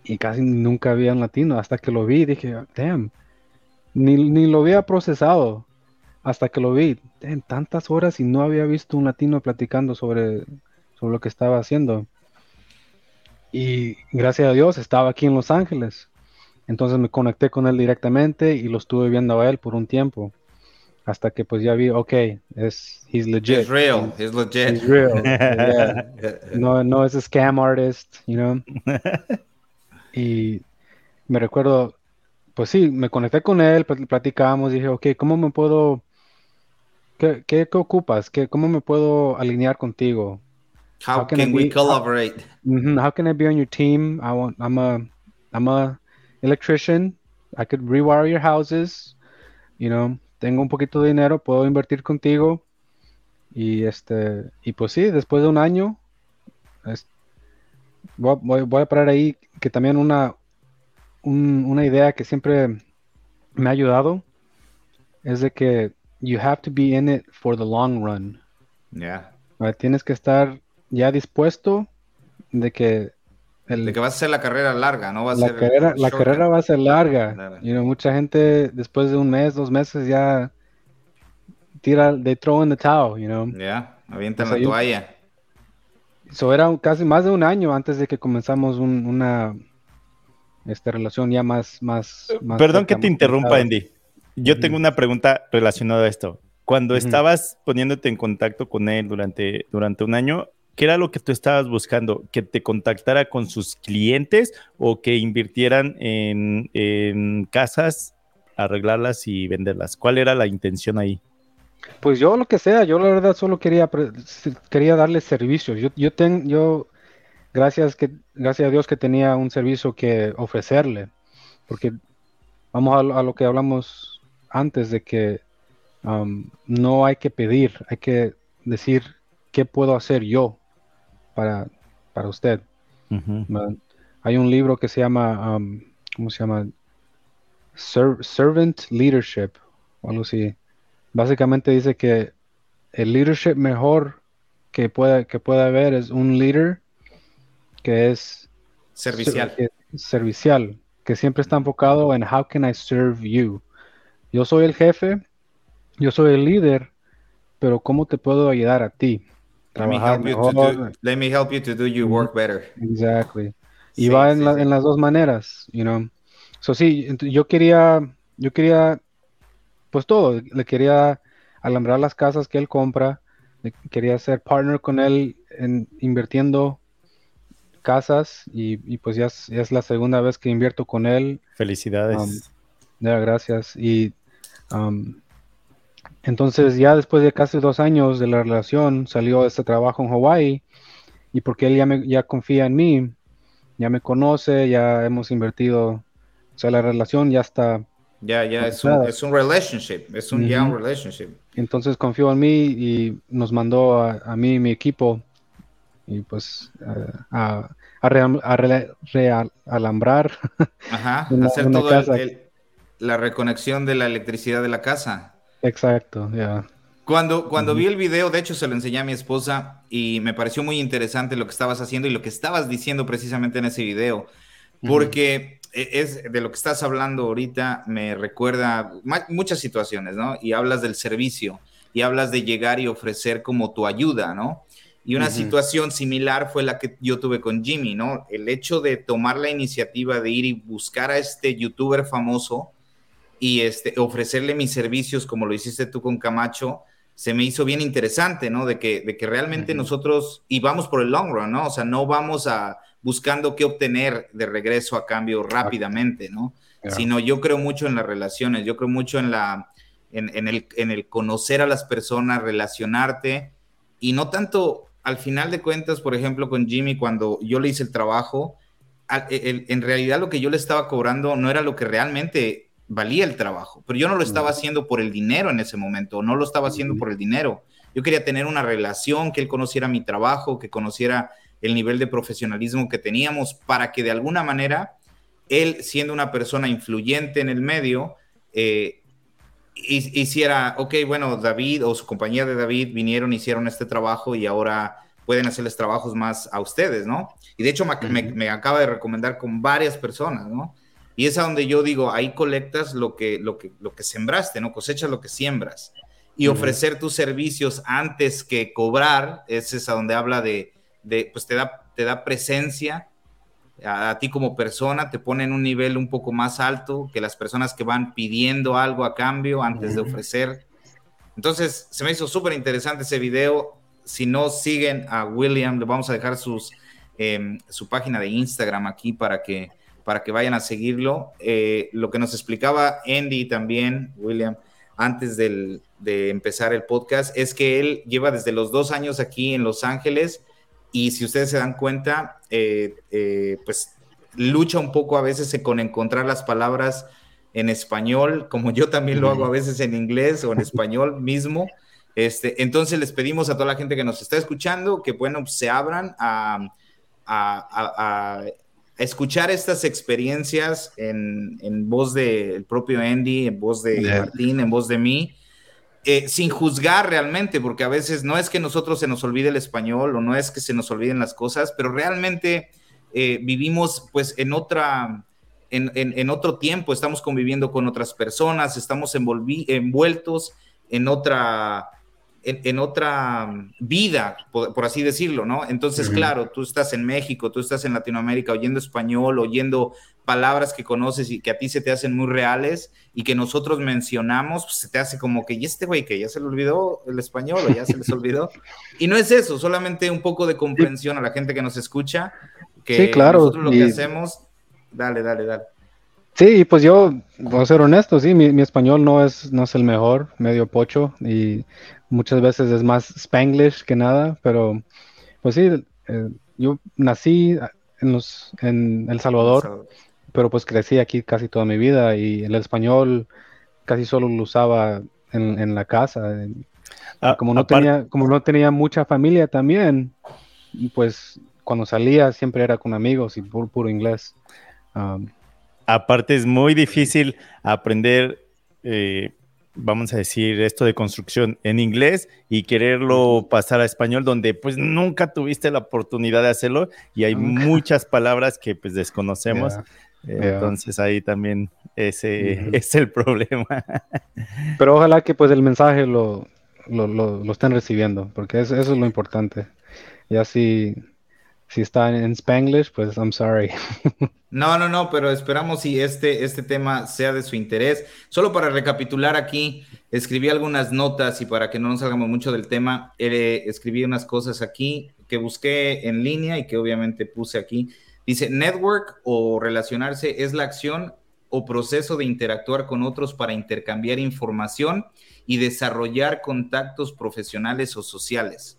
Y casi nunca había un latino. Hasta que lo vi, dije, damn, ni, ni lo había procesado hasta que lo vi en tantas horas y no había visto un latino platicando sobre, sobre lo que estaba haciendo. Y gracias a Dios estaba aquí en Los Ángeles. Entonces me conecté con él directamente y lo estuve viendo a él por un tiempo. Hasta que pues ya vi, ok, es, he's legit. He's real, he's legit. He's real. <laughs> No, no es scam artist, you know. <laughs> y me recuerdo, pues sí, me conecté con él, platicamos, dije, ok, ¿cómo me puedo ¿Qué, qué, ocupas? ¿Qué, ¿Cómo me puedo alinear contigo? How, can, we collaborate? How, can I be on your team? I want, I'm a, I'm a electrician. I could rewire your houses. You know, tengo un poquito de dinero, puedo invertir contigo. Y este, y pues sí, después de un año, voy, voy, a parar ahí que también una, una idea que siempre me ha ayudado es de que you have to be in it for the long run. Yeah. Tienes que estar ya dispuesto de que de que vas a hacer la carrera larga, ¿no? Va a la ser carrera, la carrera va a ser larga. You mucha gente después de un mes, dos meses ya tira, they throw in the towel, you know. Ya, yeah, avientan la toalla. Eso era casi más de un año antes de que comenzamos una esta relación ya más... más, Perdón que te interrumpa, Andy. Yo tengo una pregunta relacionada a esto. Cuando estabas poniéndote en contacto con él durante, durante un año, ¿qué era lo que tú estabas buscando? ¿Que te contactara con sus clientes o que invirtieran en, en casas, arreglarlas y venderlas? ¿Cuál era la intención ahí? Pues yo lo que sea, yo la verdad solo quería, quería darle servicios. Yo, yo, yo gracias, que, gracias a Dios que tenía un servicio que ofrecerle, porque vamos a, lo que hablamos antes de que um, no hay que pedir, hay que decir qué puedo hacer yo para, para usted. Hay un libro que se llama, um, ¿cómo se llama? Servant Leadership, o algo así básicamente dice que el leadership mejor que pueda, que pueda haber es un líder que es servicial. Que, servicial, que siempre está enfocado en how can I serve you. Yo soy el jefe, yo soy el líder, pero ¿cómo te puedo ayudar a ti? Trabajar mejor. let me help you to do your work better. Exactly. Y va en, en, las dos maneras, you know. So sí, yo quería, yo quería pues todo. Le quería alambrar las casas que él compra, quería ser partner con él en invirtiendo casas y, pues ya es, la segunda vez que invierto con él. Felicidades. Um, ya, gracias. Y um, entonces ya después de casi dos años de la relación salió este trabajo en Hawaii y porque él ya, me, ya confía en mí, ya me conoce, ya hemos invertido, o sea, la relación ya está ya, ya, es un, es un relationship, es un young relationship. Entonces confió en mí y nos mandó a, a mí y mi equipo y pues a, a, realambrar. Ajá, <laughs> hacer todo la reconexión de la electricidad de la casa. Exacto, ya. Cuando, cuando vi el video, de hecho se lo enseñé a mi esposa y me pareció muy interesante lo que estabas haciendo y lo que estabas diciendo precisamente en ese video, porque e, es de lo que estás hablando ahorita, me recuerda muchas situaciones, ¿no? Y hablas del servicio y hablas de llegar y ofrecer como tu ayuda, ¿no? Y una situación similar fue la que yo tuve con Jimmy, ¿no? El hecho de tomar la iniciativa de ir y buscar a este youtuber famoso y este, ofrecerle mis servicios como lo hiciste tú con Camacho, se me hizo bien interesante, ¿no? De que, de que realmente nosotros, y vamos por el long run, ¿no? O sea, no vamos a, buscando qué obtener de regreso a cambio rápidamente, ¿no? Sino yo creo mucho en las relaciones, yo creo mucho en la, en, el, en el conocer a las personas, relacionarte y no tanto al final de cuentas, por ejemplo, con Jimmy, cuando yo le hice el trabajo, e, en realidad lo que yo le estaba cobrando no era lo que realmente valía el trabajo, pero yo no lo estaba haciendo por el dinero en ese momento, no lo estaba haciendo por el dinero. Yo quería tener una relación, que él conociera mi trabajo, que conociera el nivel de profesionalismo que teníamos para que de alguna manera él, siendo una persona influyente en el medio, eh, hiciera, ok, bueno, David o su compañía de David vinieron, hicieron este trabajo y ahora pueden hacerles trabajos más a ustedes, ¿no? Y de hecho me, acaba de recomendar con varias personas, ¿no? Y es a donde yo digo, ahí colectas lo que, lo que, lo que sembraste, ¿no? Cosechas lo que siembras. Y ofrecer tus servicios antes que cobrar, ese es a donde habla de, pues te da, te da presencia a, ti como persona, te pone en un nivel un poco más alto que las personas que van pidiendo algo a cambio antes de ofrecer. Entonces, se me hizo súper interesante ese video. Si no siguen a William, le vamos a dejar sus, em, su página de Instagram aquí para que, para que vayan a seguirlo. Eh, lo que nos explicaba Andy también, William, antes de empezar el podcast, es que él lleva desde los dos años aquí en Los Ángeles y si ustedes se dan cuenta, eh, eh, pues lucha un poco a veces con encontrar las palabras en español, como yo también lo hago a veces en inglés o en español mismo. Este, entonces les pedimos a toda la gente que nos está escuchando que bueno, se abran a, a, escuchar estas experiencias en, en voz del propio Andy, en voz de Martín, en voz de mí, eh, sin juzgar realmente, porque a veces no es que nosotros se nos olvide el español o no es que se nos olviden las cosas, pero realmente eh, vivimos pues en otra, en, otro tiempo, estamos conviviendo con otras personas, estamos envueltos en otra, en, otra vida, por, así decirlo, ¿no? Entonces, claro, tú estás en México, tú estás en Latinoamérica oyendo español, oyendo palabras que conoces y que a ti se te hacen muy reales y que nosotros mencionamos, pues se te hace como que, ¿y este güey que ya se le olvidó el español o ya se les olvidó? y no es eso, solamente un poco de comprensión a la gente que nos escucha, que sí, claro, nosotros lo que hacemos, dale, dale, dale. Sí, pues yo, voy a ser honesto, sí, mi, español no es, no es el mejor, medio pocho, y muchas veces es más spanglish que nada, pero pues sí, eh, yo nací en, los, en El Salvador, pero pues crecí aquí casi toda mi vida y el español casi solo lo usaba en, la casa. Ah, como, no tenía, como no tenía mucha familia también, pues cuando salía siempre era con amigos y puro, puro inglés. Um, Aparte es muy difícil aprender, eh, vamos a decir, esto de construcción en inglés y quererlo pasar a español, donde pues nunca tuviste la oportunidad de hacerlo y hay muchas palabras que pues desconocemos. Entonces ahí también ese es el problema. <laughs> Pero ojalá que pues el mensaje lo, lo, estén recibiendo, porque eso, eso es lo importante. Y así si está en Spanglish, pues I'm sorry. No, no, no, pero esperamos si este, este tema sea de su interés. Solo para recapitular aquí, escribí algunas notas y para que no nos salgamos mucho del tema, eh, escribí unas cosas aquí que busqué en línea y que obviamente puse aquí. Dice, network o relacionarse es la acción o proceso de interactuar con otros para intercambiar información y desarrollar contactos profesionales o sociales.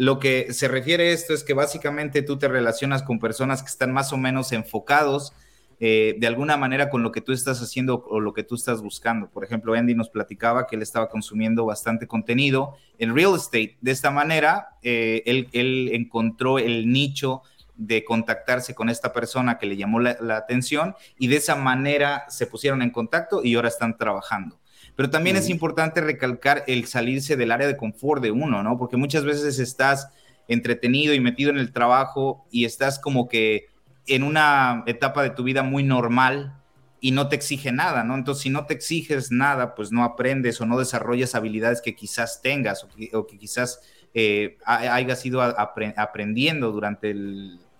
Lo que se refiere a esto es que básicamente tú te relacionas con personas que están más o menos enfocados eh, de alguna manera con lo que tú estás haciendo o lo que tú estás buscando. Por ejemplo, Andy nos platicaba que él estaba consumiendo bastante contenido en real estate. De esta manera, eh, él, encontró el nicho de contactarse con esta persona que le llamó la atención y de esa manera se pusieron en contacto y ahora están trabajando. Pero también es importante recalcar el salirse del área de confort de uno, ¿no? Porque muchas veces estás entretenido y metido en el trabajo y estás como que en una etapa de tu vida muy normal y no te exige nada, ¿no? Entonces, si no te exiges nada, pues no aprendes o no desarrollas habilidades que quizás tengas o que, quizás eh, hayas ido aprendiendo durante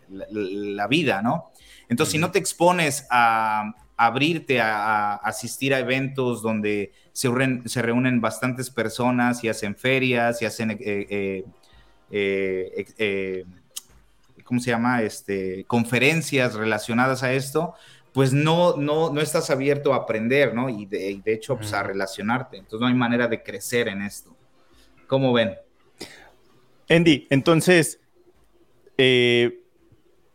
la, vida, ¿no? Entonces, si no te expones a, abrirte a, asistir a eventos donde se, se, reúnen bastantes personas y hacen ferias y hacen, eh, eh, eh, ¿cómo se llama? Este, conferencias relacionadas a esto, pues no, no, no estás abierto a aprender, ¿no? Y de, hecho, pues a relacionarte. Entonces no hay manera de crecer en esto. ¿Cómo ven? Andy, entonces,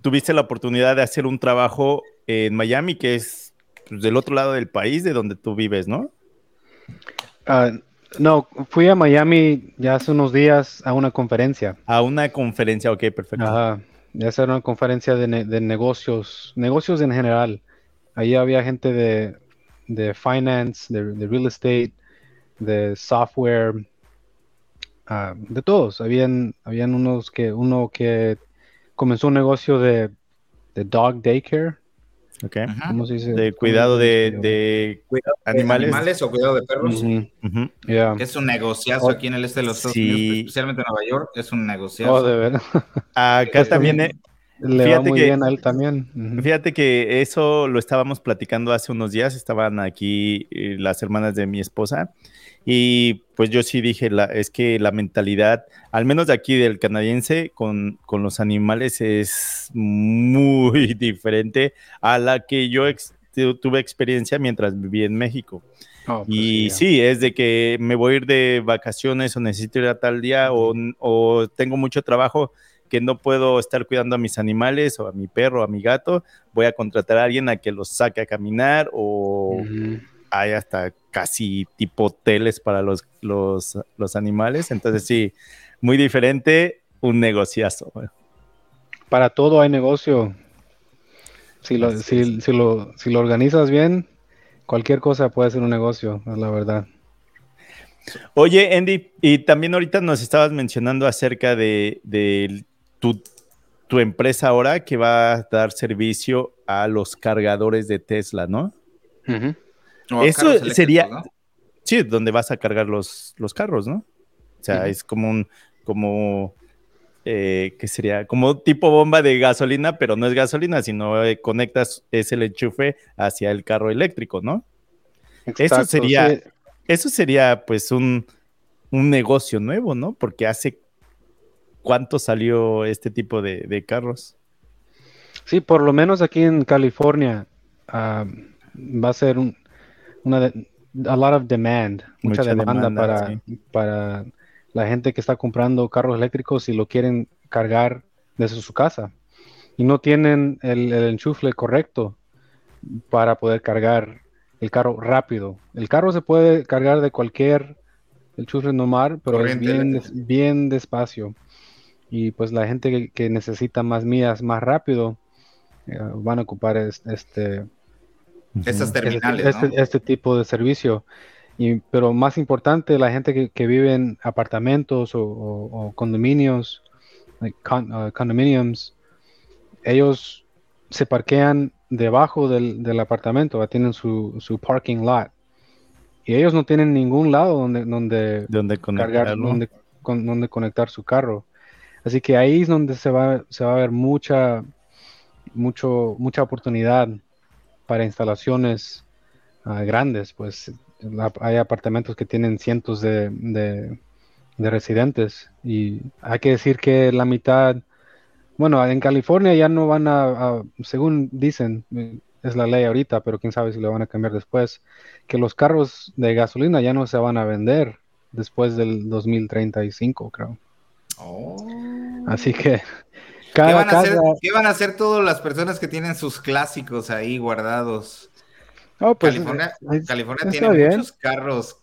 tuviste la oportunidad de hacer un trabajo en Miami, que es pues, del otro lado del país, de donde tú vives, ¿no? Ah, no, fui a Miami ya hace unos días a una conferencia. A una conferencia, ok, perfecto. Ajá, ya hacer una conferencia de, negocios, negocios en general. Ahí había gente de, de finance, de, real estate, de software, ah, de todos. Habían, habían unos que, uno que comenzó un negocio de, de dog daycare Okay. ¿Cómo se dice? De cuidado de, animales. o cuidado de perros. Es un negociazo aquí en el este de los Estados Unidos, especialmente en Nueva York, es un negociazo. Oh, de verdad. <laughs> Acá también eh, le va muy bien a él también. Fíjate que eso lo estábamos platicando hace unos días, estaban aquí eh, las hermanas de mi esposa y pues yo sí dije, la, es que la mentalidad, al menos de aquí del canadiense, con, los animales es muy <laughs> diferente a la que yo tuve experiencia mientras viví en México. Oh, pues y sí, es de que me voy a ir de vacaciones o necesito ir a tal día o, tengo mucho trabajo que no puedo estar cuidando a mis animales o a mi perro o a mi gato, voy a contratar a alguien a que los saque a caminar o hay hasta casi tipo hoteles para los, los, animales. Entonces, sí, muy diferente, un negociazo. Para todo hay negocio. Si lo, si, lo, si lo organizas bien, cualquier cosa puede ser un negocio, es la verdad. Oye, Andy, y también ahorita nos estabas mencionando acerca de, de tu tu empresa ahora que va a dar servicio a los cargadores de Tesla, ¿no? Eso sería, sí, donde vas a cargar los, los carros, ¿no? O sea, es como un, como, eh, que sería como tipo bomba de gasolina, pero no es gasolina, sino eh, conectas ese enchufe hacia el carro eléctrico, ¿no? eso sería, eso sería pues un, un negocio nuevo, ¿no? Porque hace cuánto salió este tipo de, carros. Sí, por lo menos aquí en California ah, va a ser un, una a lot of demand, mucha, demanda, para, para la gente que está comprando carros eléctricos y lo quieren cargar desde su casa. Y no tienen el, el enchufle correcto para poder cargar el carro rápido. El carro se puede cargar de cualquier enchufle normal, pero es bien, bien despacio. Y pues la gente que, necesita más mías más rápido eh, van a ocupar este, este, terminales, este, este, tipo de servicio. Y, pero más importante, la gente que, vive en apartamentos o, condominios, uh, condominiums, ellos se parquean debajo del, apartamento, tienen su, su, parking lot. Y ellos no tienen ningún lado donde, donde, ¿Donde, cargar, donde, donde conectar su carro. Así que ahí es donde se va, se va a ver mucha, mucho, mucha oportunidad para instalaciones ah, grandes. Pues hay apartamentos que tienen cientos de, residentes y hay que decir que la mitad, bueno, en California ya no van a, según dicen, es la ley ahorita, pero quién sabe si lo van a cambiar después, que los carros de gasolina ya no se van a vender después del 2035, creo. Oh. Así que ¿Qué, van a hacer, ¿Qué van a hacer todas las personas que tienen sus clásicos ahí guardados? Oh, pues, California, tiene muchos carros.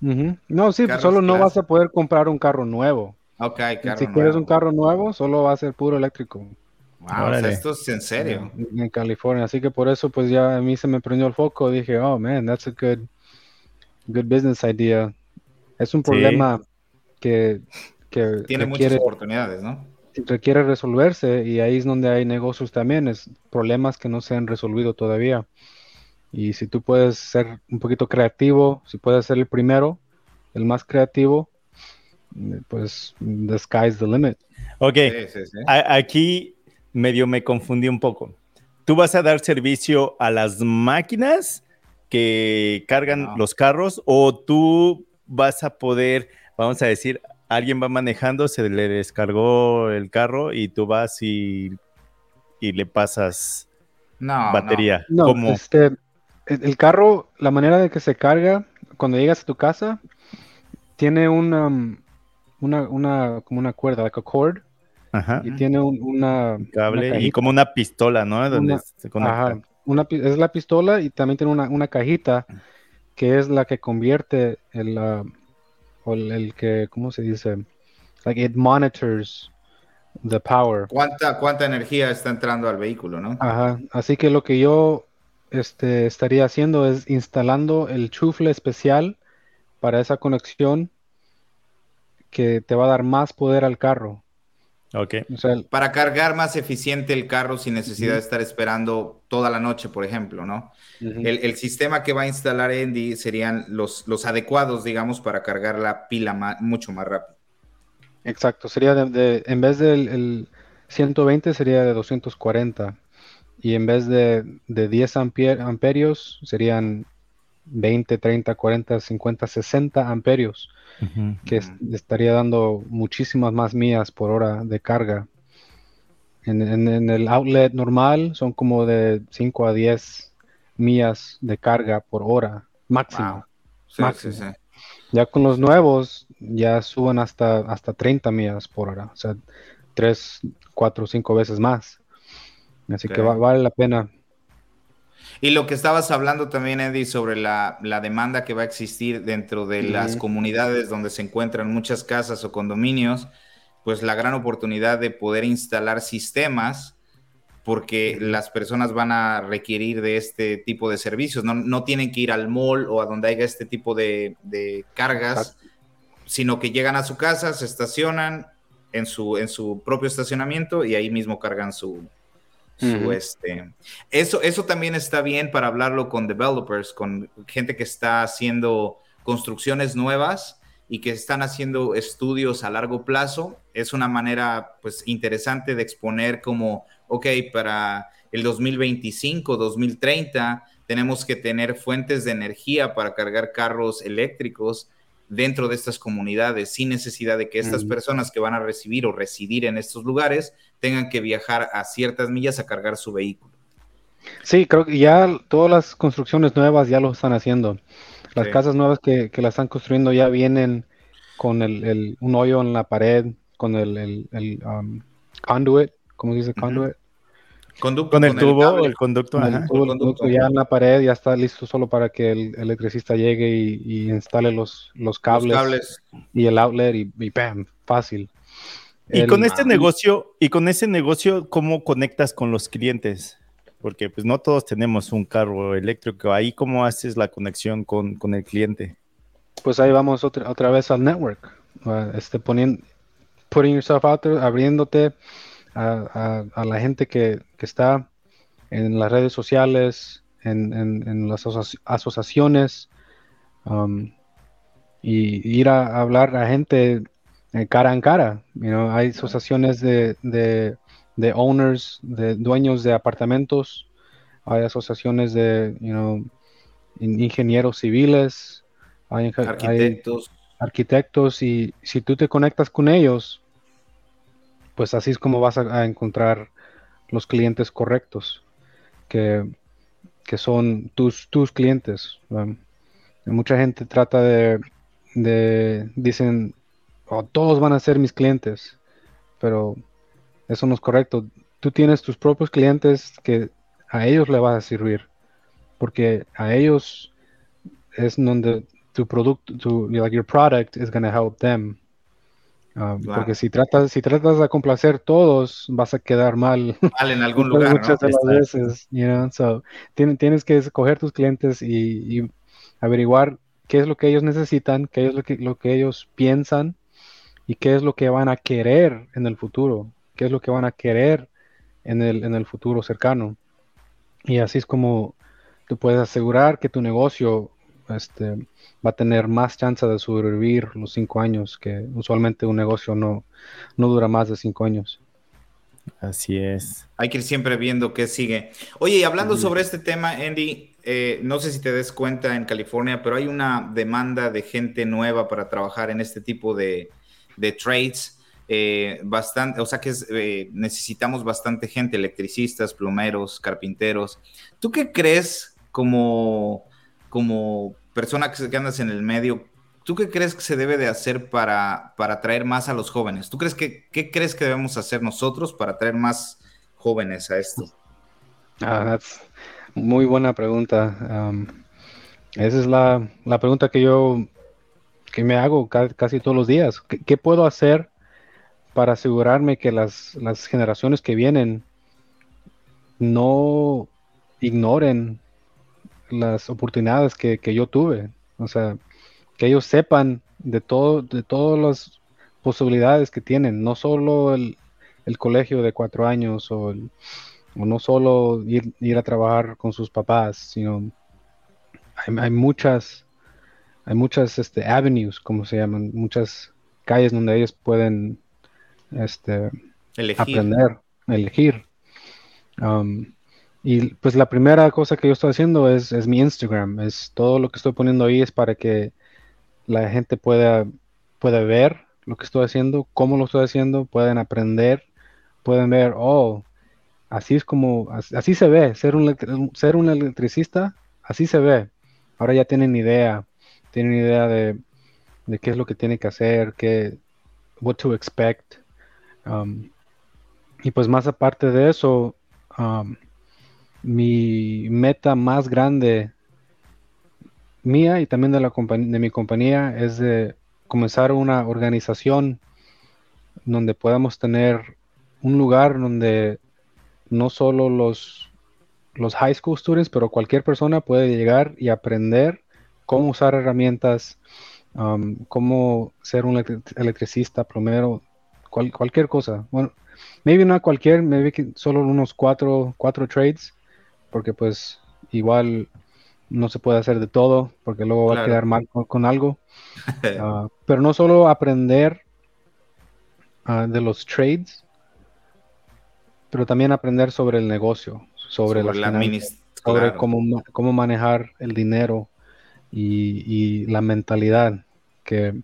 No, sí, solo no vas a poder comprar un carro nuevo. Ok, carro Si quieres un carro nuevo, solo va a ser puro eléctrico. Wow, esto es en serio. En, California, así que por eso pues ya a mí se me prendió el foco. Dije, oh man, that's a good, good business idea. Es un problema que tiene muchas oportunidades, ¿no? Requiere resolverse y ahí es donde hay negocios también, es problemas que no se han resolvido todavía. Y si tú puedes ser un poquito creativo, si puedes ser el primero, el más creativo, pues the sky's the limit. Ok, aquí medio me confundí un poco. ¿Tú vas a dar servicio a las máquinas que cargan los carros o tú vas a poder, vamos a decir, alguien va manejando, se le descargó el carro y tú vas y, y le pasas batería. No, este, el carro, la manera de que se carga cuando llegas a tu casa, tiene una, una, una como una cuerda, like a cord, Ajá. y tiene un, una cable y como una pistola, ¿no? Donde se Ajá, una, es la pistola y también tiene una, una cajita que es la que convierte el, o el, que, ¿cómo se dice? Like it monitors the power. ¿Cuánta, cuánta energía está entrando al vehículo, no? Ajá, así que lo que yo este, estaría haciendo es instalando el chufle especial para esa conexión que te va a dar más poder al carro. Ok. para cargar más eficiente el carro sin necesidad de estar esperando toda la noche, por ejemplo, ¿no? el, sistema que va a instalar Andy serían los, los adecuados, digamos, para cargar la pila mucho más rápido. Exacto, sería de, en vez del 120 sería de 240 y en vez de, de 10 amperios serían 20, 30, 40, 50, 60 amperios que estaría dando muchísimas más millas por hora de carga. En, el outlet normal son como de 5 a 10 millas de carga por hora máximo. Ya con los nuevos ya suben hasta, hasta 30 millas por hora, o sea, 3, 4, 5 veces más. Así que vale la pena y lo que estabas hablando también, Eddie, sobre la, demanda que va a existir dentro de las comunidades donde se encuentran muchas casas o condominios, pues la gran oportunidad de poder instalar sistemas porque las personas van a requerir de este tipo de servicios. No, tienen que ir al mall o a donde haya este tipo de, cargas, sino que llegan a su casa, se estacionan, en su, en su propio estacionamiento y ahí mismo cargan su, este. Eso, eso también está bien para hablarlo con developers, con gente que está haciendo construcciones nuevas y que están haciendo estudios a largo plazo. Es una manera pues interesante de exponer como, ok, para el 2025, 2030 tenemos que tener fuentes de energía para cargar carros eléctricos dentro de estas comunidades sin necesidad de que estas personas que van a recibir o residir en estos lugares tengan que viajar a ciertas millas a cargar su vehículo. Sí, creo que ya todas las construcciones nuevas ya lo están haciendo. Las casas nuevas que, que, la están construyendo ya vienen con el, un hoyo en la pared, con el, el, um, conduit, ¿cómo se dice conduit? Con el tubo, el, conducto, el, conducto, ya en la pared, ya está listo solo para que el electricista llegue y, instale los, los, cables, y el outlet y, y ¡pam! Fácil. Y con este negocio, y con ese negocio, ¿cómo conectas con los clientes? Porque pues no todos tenemos un carro eléctrico. Ahí, ¿cómo haces la conexión con, con el cliente? Pues ahí vamos otra, otra vez al network. este, poniendo, putting yourself out there, abriéndote a, la gente que, está en las redes sociales, en, las asociaciones, um, y ir a, hablar a gente cara en cara. hay asociaciones de, de, owners, de dueños de apartamentos, hay asociaciones de ingenieros civiles, hay arquitectos. arquitectos, y si tú te conectas con ellos, pues así es como vas a, encontrar los clientes correctos, que, son tus, tus clientes. Mucha gente trata de, de dicen, oh, todos van a ser mis clientes, pero eso no es correcto. Tú tienes tus propios clientes que a ellos le vas a servir, porque a ellos es donde tu producto, tu, like your product is going to help them. Ah, porque si tratas, si tratas de complacer todos, vas a quedar mal. <laughs> Mal en algún lugar. Muchas de las veces, tienes, que escoger tus clientes y, averiguar qué es lo que ellos necesitan, qué es lo que, lo que ellos piensan y qué es lo que van a querer en el futuro, qué es lo que van a querer en el, en el futuro cercano. Y así es como tú puedes asegurar que tu negocio este, va a tener más chance de sobrevivir los cinco años, que usualmente un negocio no, no dura más de cinco años. Así es. Hay que ir siempre viendo qué sigue. Oye, y hablando sobre este tema, Andy, eh, no sé si te des cuenta en California, pero hay una demanda de gente nueva para trabajar en este tipo de, trades. Eh, bastante, o sea que eh, necesitamos bastante gente, electricistas, plomeros, carpinteros. ¿Tú qué crees como como persona que, andas en el medio, ¿tú qué crees que se debe de hacer para, para atraer más a los jóvenes? ¿Tú crees que, qué crees que debemos hacer nosotros para atraer más jóvenes a esto? Ah, muy buena pregunta. Esa es la, pregunta que yo que me hago casi todos los días. ¿Qué, puedo hacer para asegurarme que las, las generaciones que vienen no ignoren las oportunidades que, yo tuve. O sea, que ellos sepan de todo, de todas las posibilidades que tienen, no solo el, colegio de cuatro años o, no solo ir, a trabajar con sus papás, sino hay, muchas, hay muchas este, avenues, como se llaman, muchas calles donde ellos pueden este, aprender, elegir. Um, y pues la primera cosa que yo estoy haciendo es, mi Instagram. Es todo lo que estoy poniendo ahí es para que la gente pueda, pueda ver lo que estoy haciendo, cómo lo estoy haciendo, pueden aprender, pueden ver, oh, así es como, así, se ve, ser un, ser un electricista, así se ve. Ahora ya tienen idea, tienen idea de, qué es lo que tienen que hacer, qué, what to expect. Um, y pues más aparte de eso, um, mi meta más grande mía y también de, la de mi compañía es de comenzar una organización donde podamos tener un lugar donde no solo los, los high school students, pero cualquier persona puede llegar y aprender cómo usar herramientas, um, cómo ser un electricista, plomero, cualquier cosa. Bueno, maybe no cualquier, maybe solo unos cuatro, cuatro trades, porque pues igual no se puede hacer de todo, porque luego va a quedar mal con, algo. <laughs> Ah, pero no solo aprender ah, de los trades, pero también aprender sobre el negocio, sobre, la sobre cómo, cómo manejar el dinero y, la mentalidad, que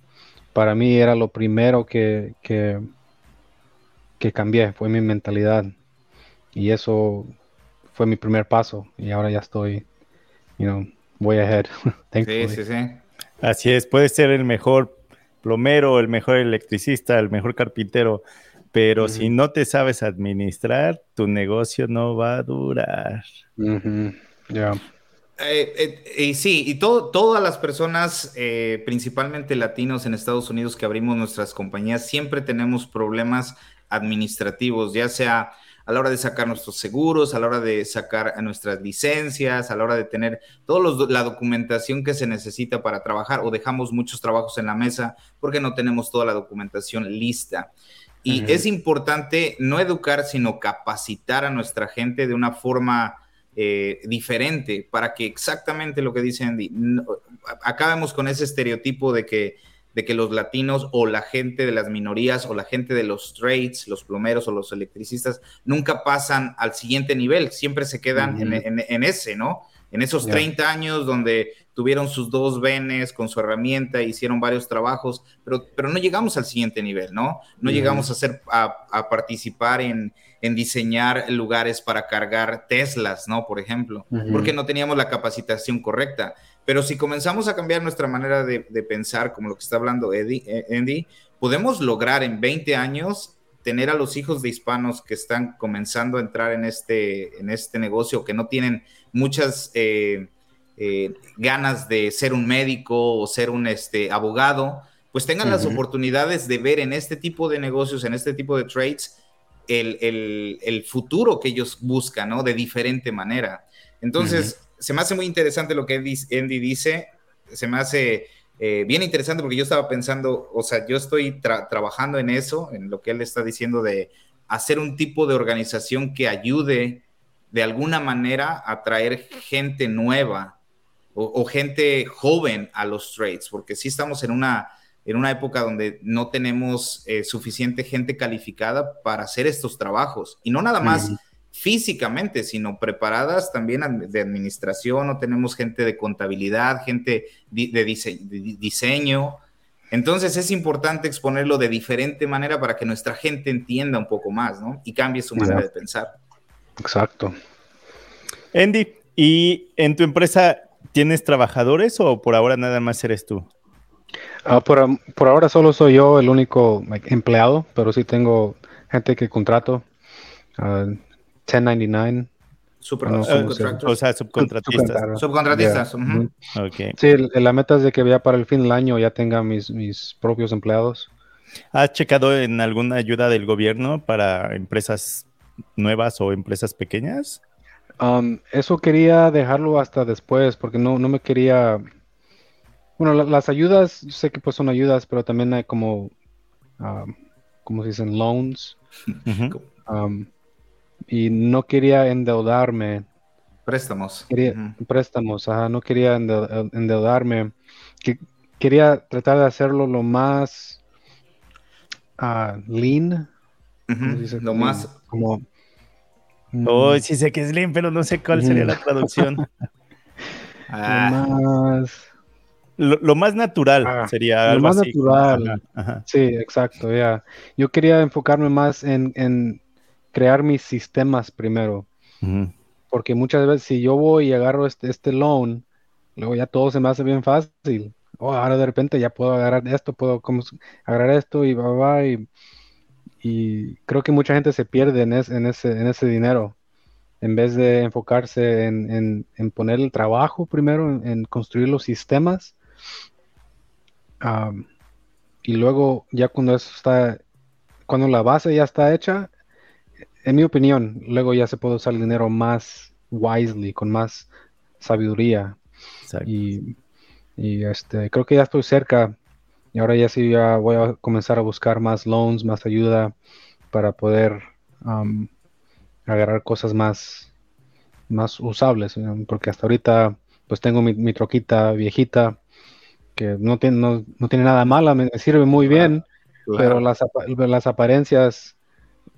para mí era lo primero que, que, que cambié, fue mi mentalidad. Y eso fue mi primer paso y ahora ya estoy, you know, way ahead. <laughs> sí, sí, sí. Así es, puede ser el mejor plomero, el mejor electricista, el mejor carpintero, pero si no te sabes administrar, tu negocio no va a durar. Ya. Eh, eh, y sí, y todas las personas, eh, principalmente latinos en Estados Unidos que abrimos nuestras compañías, siempre tenemos problemas administrativos, ya sea a la hora de sacar nuestros seguros, a la hora de sacar nuestras licencias, a la hora de tener toda la documentación que se necesita para trabajar o dejamos muchos trabajos en la mesa porque no tenemos toda la documentación lista. Y es importante no educar, sino capacitar a nuestra gente de una forma eh, diferente para que exactamente lo que dice Andy, acabemos con ese estereotipo de que de que los latinos o la gente de las minorías o la gente de los trades, los plomeros o los electricistas, nunca pasan al siguiente nivel, siempre se quedan en, ese, ¿no? En esos 30 años donde tuvieron sus dos venes con su herramienta, hicieron varios trabajos, pero, pero no llegamos al siguiente nivel, ¿no? No llegamos a, hacer, a, participar en, en, diseñar lugares para cargar Teslas, ¿no? Por ejemplo, porque no teníamos la capacitación correcta. Pero si comenzamos a cambiar nuestra manera de, pensar, como lo que está hablando Eddie, eh, Andy, podemos lograr en 20 años tener a los hijos de hispanos que están comenzando a entrar en este, en este negocio, que no tienen muchas eh, eh, ganas de ser un médico o ser un este, abogado, pues tengan las oportunidades de ver en este tipo de negocios, en este tipo de trades, el, el, futuro que ellos buscan, ¿no? De diferente manera. Entonces, se me hace muy interesante lo que Andy dice, se me hace eh, bien interesante porque yo estaba pensando, o sea, yo estoy trabajando en eso, en lo que él está diciendo de hacer un tipo de organización que ayude de alguna manera a traer gente nueva o, gente joven a los trades, porque sí estamos en una, en una época donde no tenemos eh, suficiente gente calificada para hacer estos trabajos y no nada más físicamente, sino preparadas también de administración, o tenemos gente de contabilidad, gente de, diseño. Entonces es importante exponerlo de diferente manera para que nuestra gente entienda un poco más, ¿no? Y cambie su manera de pensar. Exacto. Andy, ¿y en tu empresa tienes trabajadores o por ahora nada más eres tú? Ah, por, ahora solo soy yo el único empleado, pero sí tengo gente que contrato. Ah, 1099. Super, no, o sea, subcontratistas. Subcontratistas. Sí, la meta es de que ya para el fin del año ya tenga mis, mis propios empleados. ¿Has checado en alguna ayuda del gobierno para empresas nuevas o empresas pequeñas? Um, eso quería dejarlo hasta después porque no, no me quería... Bueno, las ayudas, yo sé que pues son ayudas, pero también hay como, um, como se dicen, loans y no quería endeudarme. Préstamos. Préstamos, ajá, no quería endeudarme. Que, quería tratar de hacerlo lo más uh, lean. Lo más. Como. Oh, sí sé que es lean, pero no sé cuál sería la traducción. <laughs> ah. Lo más. Lo, más natural ah, sería. Lo más natural. Sí, exacto, ya. Yo quería enfocarme más en, en crear mis sistemas primero. Porque muchas veces si yo voy y agarro este, este loan, luego ya todo se me hace bien fácil. Oh, ahora de repente ya puedo agarrar esto, puedo como, agarrar esto y va, va y, y, creo que mucha gente se pierde en, ese, en ese dinero. En vez de enfocarse en, poner el trabajo primero, en, construir los sistemas. y luego ya cuando eso está, cuando la base ya está hecha, en mi opinión, luego ya se puede usar el dinero más wisely, con más sabiduría. Y, este, creo que ya estoy cerca Y ahora ya sí ya voy a comenzar a buscar más loans, más ayuda para poder agarrar cosas más, más usables, porque hasta ahorita pues tengo mi, troquita viejita que no tiene, no, tiene nada mala, me sirve muy bien, pero las, las apariencias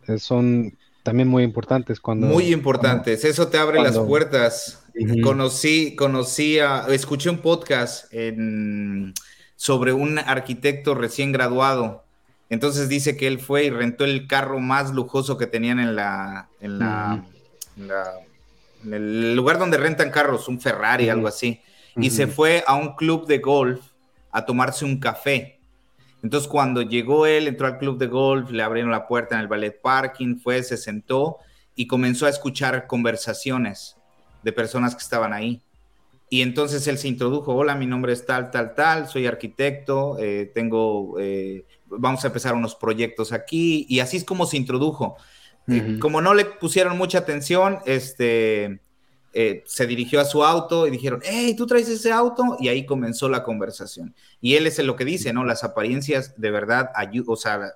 eh, son también muy importantes cuando... Muy importantes, eso te abre las puertas. Conocí, conocí, escuché un podcast sobre un arquitecto recién graduado. Entonces dice que él fue y rentó el carro más lujoso que tenían en la, en la, en el lugar donde rentan carros, un Ferrari, algo así. Y se fue a un club de golf a tomarse un café. Entonces, cuando llegó él, entró al club de golf, le abrieron la puerta en el ballet parking, fue, se sentó y comenzó a escuchar conversaciones de personas que estaban ahí. Y entonces él se introdujo, hola, mi nombre es tal, tal, tal, soy arquitecto, eh, tengo, eh, vamos a empezar unos proyectos aquí, y así es como se introdujo. Como no le pusieron mucha atención, este, eh, se dirigió a su auto y dijeron, hey, ¿tú traes ese auto? Y ahí comenzó la conversación. Y él es lo que dice, ¿no? Las apariencias de verdad o sea,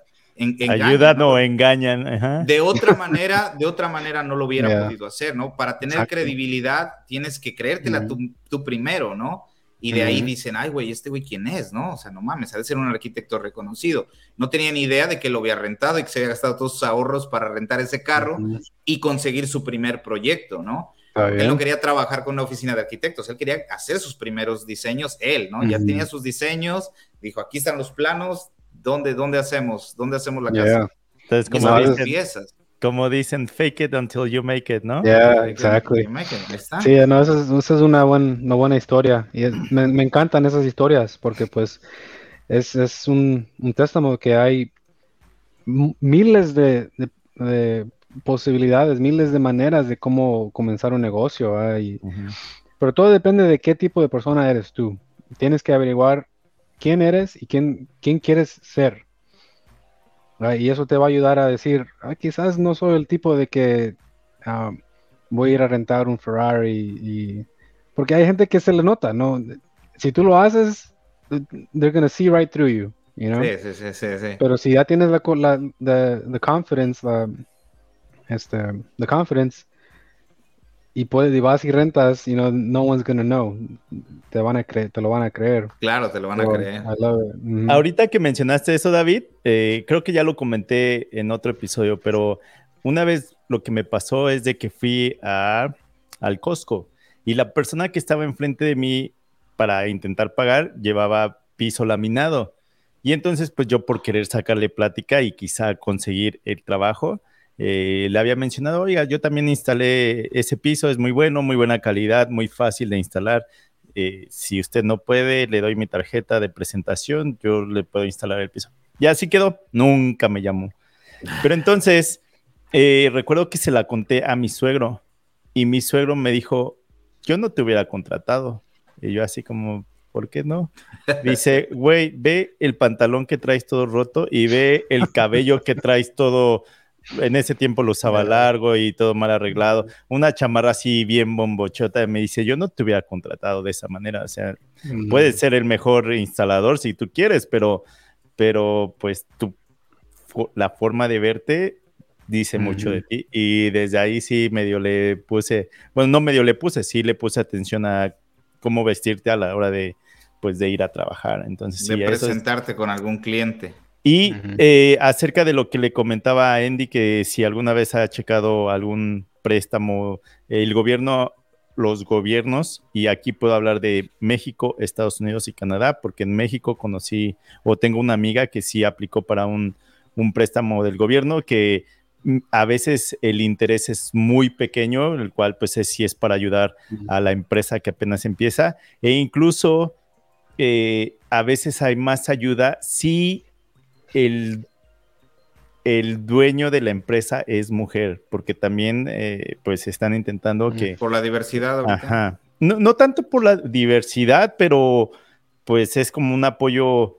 ayudan o engañan. De otra manera, de otra manera no lo hubiera podido hacer, ¿no? Para tener credibilidad tienes que creértela tú, primero, ¿no? Y de ahí dicen, ay, güey, este güey, ¿quién es? ¿No? O sea, no mames, ha de ser un arquitecto reconocido. No tenía ni idea de que lo había rentado y que se había gastado todos sus ahorros para rentar ese carro y conseguir su primer proyecto, ¿no? Él no quería trabajar con una oficina de arquitectos, él quería hacer sus primeros diseños, él, ¿no? Ya tenía sus diseños, dijo, aquí están los planos, ¿dónde, dónde hacemos? ¿Dónde hacemos la casa? Entonces, como dicen, piezas. como dicen, fake it until you make it, ¿no? Yeah, exactly. Sí, no, esa es, una, una, buena historia. Y me, encantan esas historias porque, pues, es, es un, un testamo que hay miles de, de posibilidades, miles de maneras de cómo comenzar un negocio. Pero todo depende de qué tipo de persona eres tú. Tienes que averiguar quién eres y quién, quién quieres ser. Y eso te va a ayudar a decir, ah, quizás no soy el tipo de que ah, voy a ir a rentar un Ferrari. Y... Porque hay gente que se le nota, ¿no? Si tú lo haces, they're gonna see right through you. You know? sí, sí, sí, sí, Pero si ya tienes la, la the, the confidence, la, este, the confidence, y puedes, y vas y rentas, you know, no one's gonna know. Te van a creer, te lo van a creer. Claro, te lo van a creer. Ahorita que mencionaste eso, David, eh, creo que ya lo comenté en otro episodio, pero una vez lo que me pasó es de que fui a, al Costco y la persona que estaba enfrente de mí para intentar pagar llevaba piso laminado. Y entonces, pues yo por querer sacarle plática y quizá conseguir el trabajo, eh, le había mencionado, oiga, yo también instalé ese piso, es muy bueno, muy buena calidad, muy fácil de instalar. Eh, si usted no puede, le doy mi tarjeta de presentación, yo le puedo instalar el piso. Y así quedó, nunca me llamó. Pero entonces, eh, recuerdo que se la conté a mi suegro y mi suegro me dijo, yo no te hubiera contratado. Y yo así como, ¿por qué no? Dice, güey, ve el pantalón que traes todo roto y ve el cabello que traes todo en ese tiempo lo usaba largo y todo mal arreglado. Una chamarra así bien bombochota me dice, yo no te hubiera contratado de esa manera. O sea, puedes ser el mejor instalador si tú quieres, pero, pero pues tu, la forma de verte dice mucho de ti. Y desde ahí sí medio le puse, bueno, no medio le puse, sí le puse atención a cómo vestirte a la hora de, pues, de ir a trabajar. Entonces, de presentarte con algún cliente. Y eh, acerca de lo que le comentaba a Andy, que si alguna vez ha checado algún préstamo, el gobierno, los gobiernos, y aquí puedo hablar de México, Estados Unidos y Canadá, porque en México conocí o tengo una amiga que sí aplicó para un, préstamo del gobierno que mm, a veces el interés es muy pequeño, el cual pues es, sí es para ayudar a la empresa que apenas empieza, e incluso eh, a veces hay más ayuda si el, el dueño de la empresa es mujer, porque también eh, pues están intentando que... Por la diversidad. Ajá. No, no tanto por la diversidad, pero pues es como un apoyo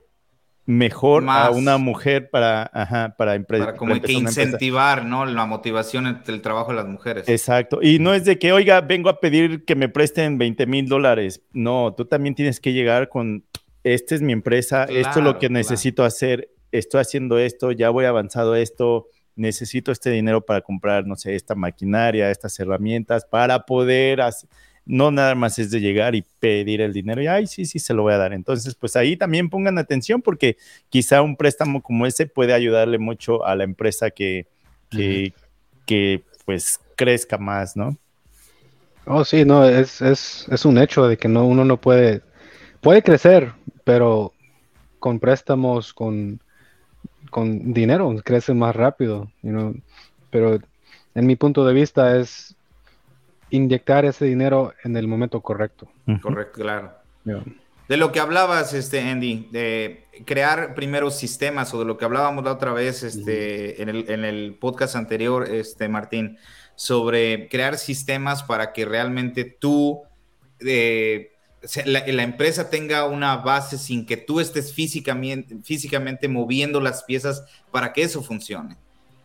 mejor a una mujer para, ajá, para empresas. Para como que incentivar, ¿no? La motivación entre el trabajo de las mujeres. Exacto. Y no es de que, oiga, vengo a pedir que me presten 20 mil dólares. No, tú también tienes que llegar con esta es mi empresa, esto es lo que necesito hacer, estoy haciendo esto, ya voy avanzado esto, necesito este dinero para comprar, no sé, esta maquinaria, estas herramientas, para poder hacer, no nada más es de llegar y pedir el dinero y, ay, sí, sí, se lo voy a dar. Entonces, pues ahí también pongan atención porque quizá un préstamo como ese puede ayudarle mucho a la empresa que, que, que pues crezca más, ¿no? Oh, sí, no, es, es, es un hecho de que no, uno no puede, puede crecer, pero con préstamos, con, con dinero, crece más rápido, pero en mi punto de vista es inyectar ese dinero en el momento correcto. Correcto, claro. De lo que hablabas, este, Andy, de crear primero sistemas o de lo que hablábamos la otra vez este, en, el, en el podcast anterior, este, Martín, sobre crear sistemas para que realmente tú, eh, la, empresa tenga una base sin que tú estés físicamente, físicamente moviendo las piezas para que eso funcione.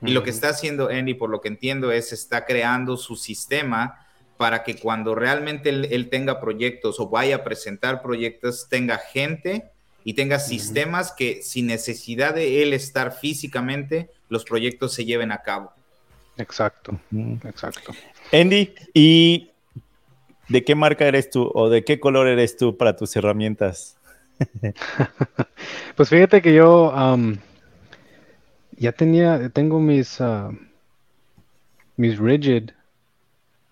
Y lo que está haciendo Andy, por lo que entiendo, es está creando su sistema para que cuando realmente él, tenga proyectos o vaya a presentar proyectos, tenga gente y tenga sistemas que sin necesidad de él estar físicamente, los proyectos se lleven a cabo. Exacto, exacto. Andy, ¿y de qué marca eres tú o de qué color eres tú para tus herramientas? <laughs> pues fíjate que yo ya tenía, tengo mis, uh, mis rigid,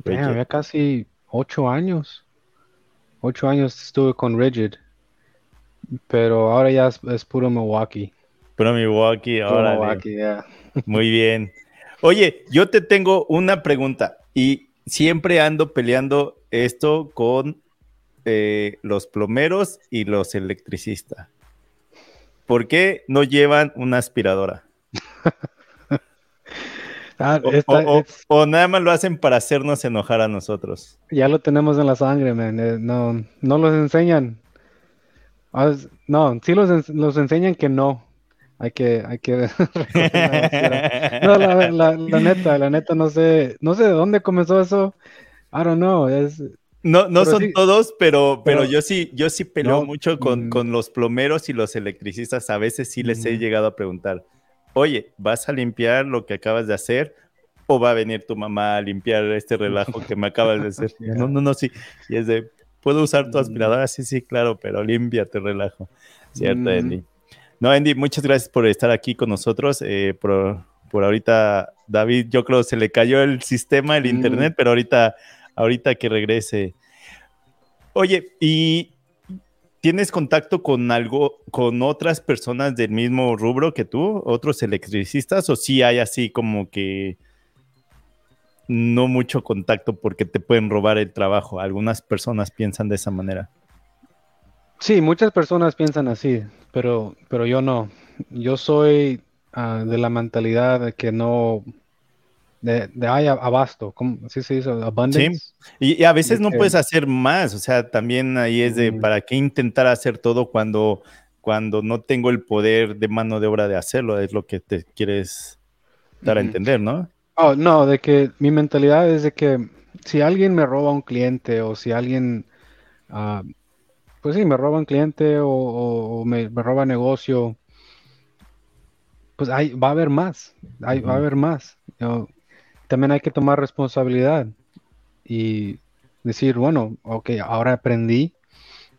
había casi ocho años. Ocho años estuve con rigid, pero ahora ya es, puro Milwaukee. Puro Milwaukee, ahora. Muy bien. Oye, yo te tengo una pregunta y siempre ando peleando esto con eh, los plomeros y los electricistas. ¿Por qué no llevan una aspiradora? <laughs> Ah, o, nada más lo hacen para hacernos enojar a nosotros. Ya lo tenemos en la sangre, man. Eh, no, no los enseñan. Ah, no, sí los, los enseñan que no hay que, hay que <laughs> no, la, neta, la neta, no sé, no sé de dónde comenzó eso. I don't know, es... No, no son todos, pero, pero, yo sí, yo sí peleo mucho con, mm. con, los plomeros y los electricistas. A veces sí les he mm. llegado a preguntar, oye, ¿vas a limpiar lo que acabas de hacer? ¿O va a venir tu mamá a limpiar este relajo que me acabas de hacer? No, no, no, sí. Y es de, ¿puedo usar tu mm. aspiradora? Sí, sí, claro, pero límpiate relajo. ¿Cierto, Andy? No, Andy, muchas gracias por estar aquí con nosotros. Eh, por, ahorita, David, yo creo se le cayó el sistema, el internet, pero ahorita, ahorita que regrese. Oye, ¿y tienes contacto con algo, con otras personas del mismo rubro que tú, otros electricistas, o sí hay así como que no mucho contacto porque te pueden robar el trabajo? Algunas personas piensan de esa manera. Sí, muchas personas piensan así, pero, pero yo no. Yo soy ah, de la mentalidad de que no, de, de hay abasto, ¿cómo así se dice? Abundance. Sí. Y, a veces no puedes hacer más, o sea, también ahí es de, ¿para qué intentar hacer todo cuando, cuando no tengo el poder de mano de obra de hacerlo? Es lo que te quieres dar a entender, ¿no? Oh, no, de que mi mentalidad es de que si alguien me roba un cliente o si alguien... Uh, pues sí, me roban cliente o, me, roba negocio, pues hay, va a haber más, hay, va a haber más. también hay que tomar responsabilidad y decir, bueno, ok, ahora aprendí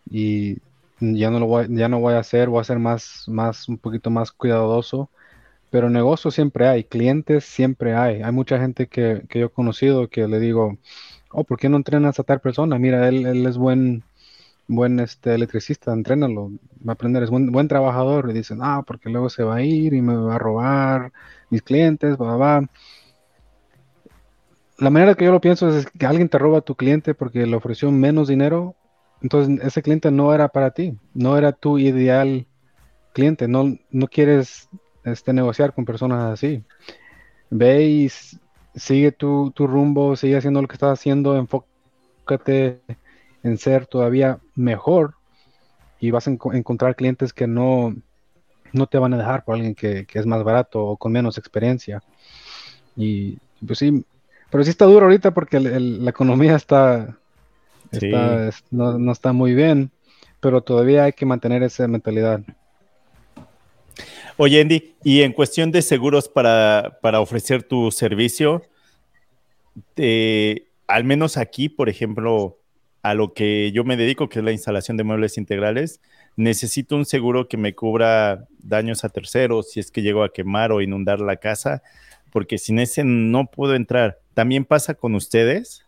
y ya no lo voy, ya no voy a hacer, voy a ser más, más, un poquito más cuidadoso. Pero negocio siempre hay, clientes siempre hay. Hay mucha gente que, yo he conocido que le digo, oh, ¿por qué no entrenas a tal persona? Mira, él, él es buen, buen este, electricista, entrénalo, va a aprender, es buen, buen trabajador. Y dicen, ah, porque luego se va a ir y me va a robar mis clientes, va, va. La manera que yo lo pienso es que alguien te roba a tu cliente porque le ofreció menos dinero, entonces ese cliente no era para ti, no era tu ideal cliente, no, no quieres este, negociar con personas así. Ve y sigue tu, tu rumbo, sigue haciendo lo que estás haciendo, enfócate en ser todavía mejor y vas a encontrar clientes que no, no te van a dejar por alguien que, es más barato o con menos experiencia. Y pues sí, pero sí está duro ahorita porque la economía está, no, está muy bien, pero todavía hay que mantener esa mentalidad. Oye, Andy, y en cuestión de seguros para, para ofrecer tu servicio, al menos aquí, por ejemplo, a lo que yo me dedico, que es la instalación de muebles integrales, necesito un seguro que me cubra daños a terceros si es que llego a quemar o inundar la casa, porque sin ese no puedo entrar. ¿También pasa con ustedes?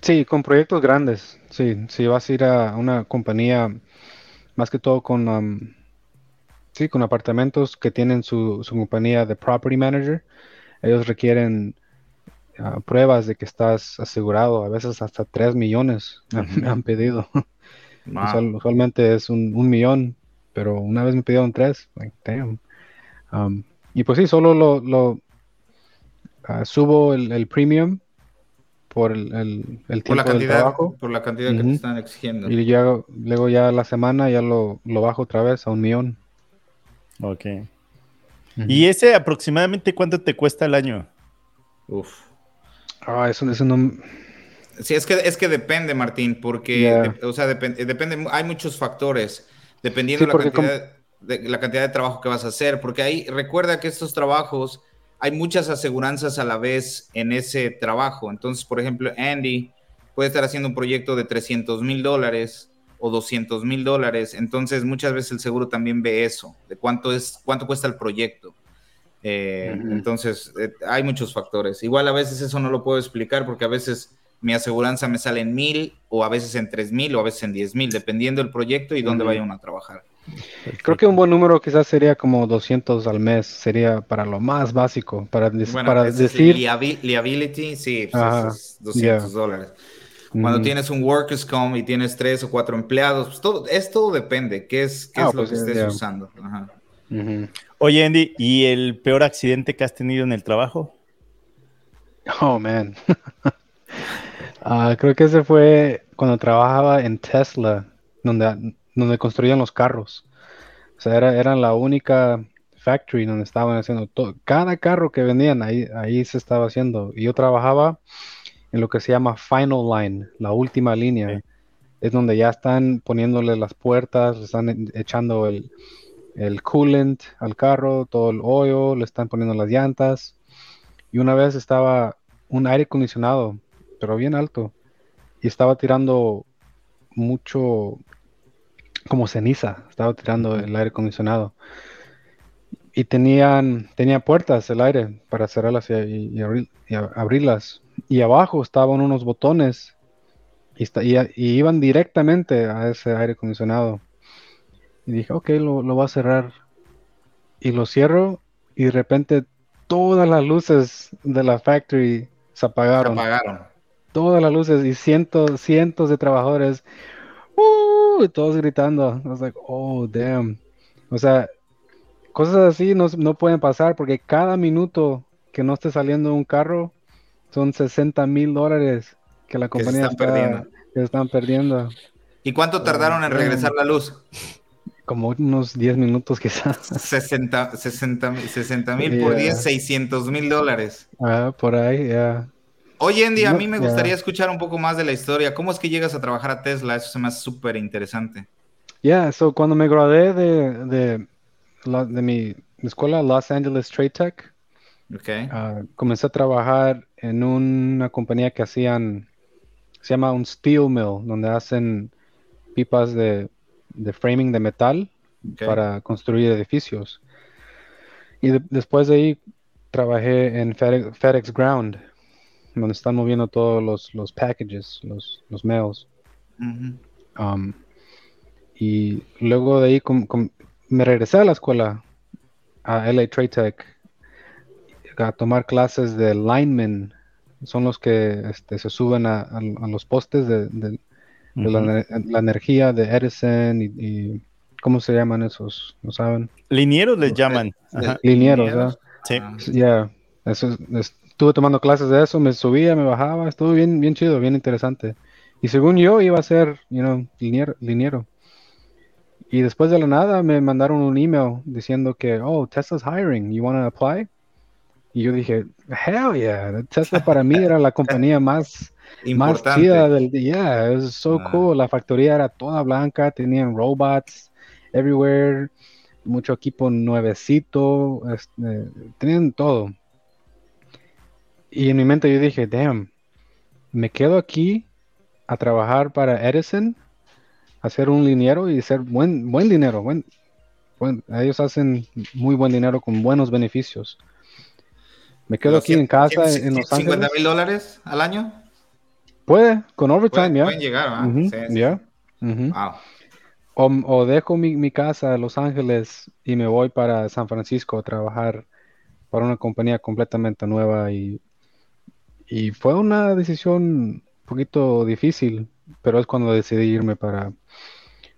Sí, con proyectos grandes. Sí, si vas a ir a una compañía, más que todo con, um, sí, con apartamentos que tienen su, compañía de property manager, ellos requieren uh, pruebas de que estás asegurado. A veces hasta 3 millones me han pedido. <laughs> usualmente es un, millón, pero una vez me pidieron 3. Um, y pues sí, solo lo, lo uh, subo el, el premium por el, el, tiempo la cantidad, del trabajo. Por la cantidad que te están exigiendo. Y ya, luego ya la semana ya lo, lo bajo otra vez a un millón. Ok. ¿Y ese aproximadamente cuánto te cuesta el año? Uf. Ah, eso, eso no... Sí, es que, es que depende, Martín, porque, o sea, depende, depende, hay muchos factores, dependiendo de, la cantidad, de la cantidad de trabajo que vas a hacer, porque ahí recuerda que estos trabajos hay muchas aseguranzas a la vez en ese trabajo. Entonces, por ejemplo, Andy puede estar haciendo un proyecto de 300 mil dólares o 200 mil dólares. Entonces, muchas veces el seguro también ve eso, de cuánto, es, cuánto cuesta el proyecto. Eh, entonces, eh, hay muchos factores. Igual a veces eso no lo puedo explicar porque a veces mi aseguranza me sale en mil o a veces en tres mil o a veces en diez mil, dependiendo del proyecto y dónde vaya uno a trabajar. Creo que un buen número quizás sería como 200 al mes, sería para lo más básico, para, para decir... liability, sí, pues 200 dólares. Cuando tienes un workers comp y tienes tres o cuatro empleados, pues todo, es todo depende, qué es, qué ah, es lo pues que estés usando. Oye, Andy, ¿y el peor accidente que has tenido en el trabajo? Oh, man. <laughs> Ah, creo que ese fue cuando trabajaba en Tesla, donde donde construían los carros. O sea, era, la única factory donde estaban haciendo todo. Cada carro que vendían, ahí, ahí se estaba haciendo. Y yo trabajaba en lo que se llama Final Line, la última línea. Es donde ya están poniéndole las puertas, están echando el, el coolant al carro, todo el hoyo, le están poniendo las llantas. Y una vez estaba un aire acondicionado, pero bien alto, y estaba tirando mucho como ceniza, estaba tirando el aire acondicionado. Y tenían, tenía puertas el aire para cerrarlas y, abrirlas. Y abajo estaban unos botones y, y, iban directamente a ese aire acondicionado. Y dije, ok, lo, lo voy a cerrar. Y lo cierro y de repente todas las luces de la factory se apagaron. Se apagaron. Todas las luces y cientos, cientos de trabajadores ¡Uh! todos gritando. I was like, oh, damn. O sea, cosas así no, no, pueden pasar porque cada minuto que no esté saliendo un carro son 60 mil dólares que la compañía está, perdiendo. Que están perdiendo. ¿Y cuánto tardaron en regresar la luz? Como unos 10 minutos quizás. 60 mil por 10, 600 mil dólares. Ah, por ahí, ya. Oye, Andy, a mí me gustaría escuchar un poco más de la historia. ¿Cómo es que llegas a trabajar a Tesla? Eso se me hace súper interesante. Ya, yeah, cuando me gradué de, de, de, mi escuela, Los Angeles Trade Tech, okay. Ah, comencé a trabajar en una compañía que hacían, se llama un steel mill, donde hacen pipas de, de framing de metal para construir edificios. Y después de ahí trabajé en FedEx Ground, donde están moviendo todos los, los packages, los, los mails. Um, y luego de ahí me regresé a la escuela, a LA Trade Tech, a tomar clases de linemen. Son los que este, se suben a, los postes de, la, energía de Edison y, ¿cómo se llaman esos? ¿No saben? Linieros les llaman. Linieros, Sí. Ya, eso es, estuve tomando clases de eso, me subía, me bajaba, estuvo bien, bien chido, bien interesante. Y según yo iba a ser, you know, liniero. Y después de la nada me mandaron un email diciendo que, oh, Tesla's hiring, you want to apply? Y yo dije, hell yeah, Tesla para mí era la <laughs> compañía más, más chida del día. es so ah. cool. La factoría era toda blanca, tenían robots everywhere, mucho equipo nuevecito, este, tenían todo. Y en mi mente yo dije, damn, me quedo aquí a trabajar para Edison, hacer un liniero y hacer buen, buen dinero. Buen, ellos hacen muy buen dinero con buenos beneficios. Me quedo aquí en casa en Los Ángeles. ¿50 mil dólares al año? Puede, con overtime, ya. Pueden llegar, o, dejo mi, mi, casa en Los Ángeles y me voy para San Francisco a trabajar para una compañía completamente nueva y, y fue una decisión un poquito difícil, pero es cuando decidí irme para,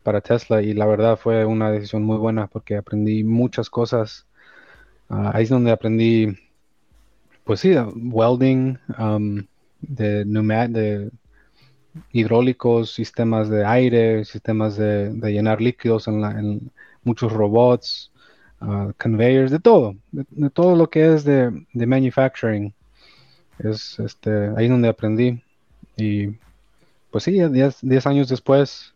para Tesla y la verdad fue una decisión muy buena porque aprendí muchas cosas. Ah, ahí es donde aprendí, pues sí, welding, um, de, de hidráulicos, sistemas de aire, sistemas de, llenar líquidos en, muchos robots, uh, conveyors, de todo, de, todo lo que es de, manufacturing. Es este, ahí donde aprendí. Y pues sí, 10 años después,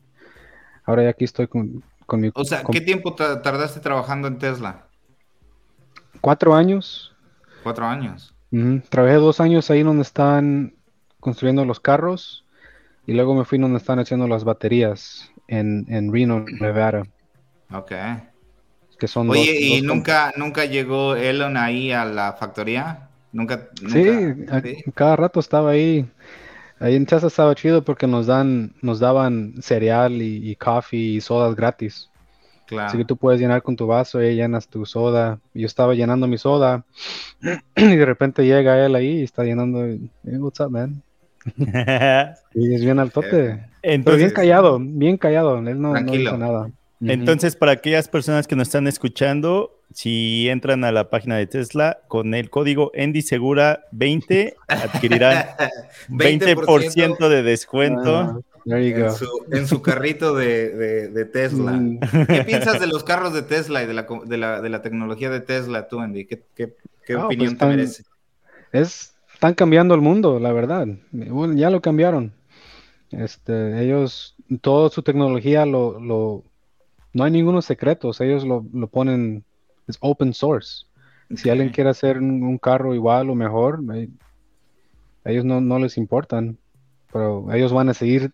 ahora ya aquí estoy con, mi... O sea, ¿qué tiempo tardaste trabajando en Tesla? Cuatro años. Cuatro años. Trabajé dos años ahí donde están construyendo los carros y luego me fui donde están haciendo las baterías en, en Reno, Nevada. Ok. Que son Oye, ¿y nunca, nunca llegó Elon ahí a la factoría? ¿Nunca? Sí, cada rato estaba ahí. Ahí en Chasa estaba chido porque nos dan, nos daban cereal y, y coffee y sodas gratis. Claro. Así que tú puedes llenar con tu vaso y llenas tu soda. Yo estaba llenando mi soda <clears throat> y de repente llega él ahí y está llenando. Hey, what's up, man? <laughs> y es bien altote. Entonces, Pero bien callado, bien callado. Él no, no dice nada. Entonces, para aquellas personas que nos están escuchando, si entran a la página de Tesla con el código EndySegura20, <laughs> adquirirán 20%, de descuento. Ah, en, su, carrito de, Tesla. Mm. ¿Qué piensas de los carros de Tesla y de la, tecnología de Tesla, tú, Andy? ¿Qué, opinión pues te merece? Es están cambiando el mundo, la verdad. ya lo cambiaron. Este, ellos, toda su tecnología lo, lo no hay ningunos secretos, ellos lo, lo ponen, es open source. Si alguien quiere hacer un, carro igual o mejor, eh, ellos no, no, les importan, pero ellos van a seguir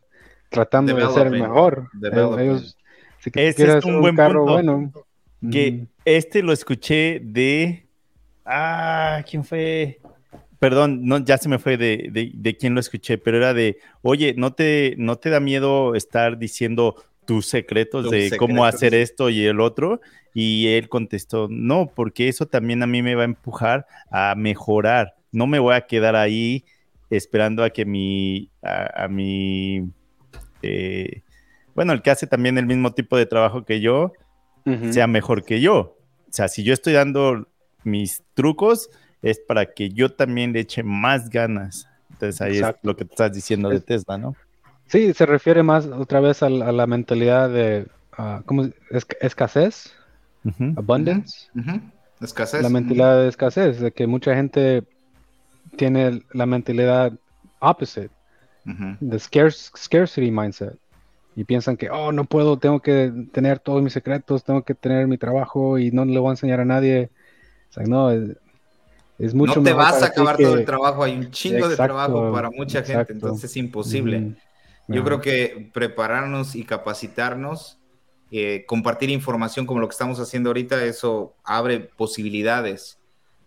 tratando de ser mejor. Ellos, si Ese es un, buen carro bueno. Que este lo escuché de, ah, ¿quién fue? Perdón, no, ya se me fue de, de, quién lo escuché, pero era de, oye, ¿no te, no te da miedo estar diciendo tus secretos de cómo hacer esto y el otro? Y él contestó, no, porque eso también a mí me va a empujar a mejorar. No me voy a quedar ahí esperando a que mi, a, mi, eh, bueno, el que hace también el mismo tipo de trabajo que yo, sea mejor que yo. O sea, si yo estoy dando mis trucos, es para que yo también le eche más ganas. Entonces ahí es lo que estás diciendo de Tesla, ¿no? Sí, se refiere más otra vez a, la mentalidad de uh, ¿cómo? Es, escasez, abundance. Escasez. La mentalidad de escasez, de que mucha gente tiene la mentalidad opposite, the scarcity mindset. Y piensan que, oh, no puedo, tengo que tener todos mis secretos, tengo que tener mi trabajo y no le voy a enseñar a nadie. O sea, no, no te vas a acabar todo el trabajo, hay un chingo de trabajo para mucha gente, entonces es imposible. Yo creo que prepararnos y capacitarnos, eh, compartir información como lo que estamos haciendo ahorita, eso abre posibilidades.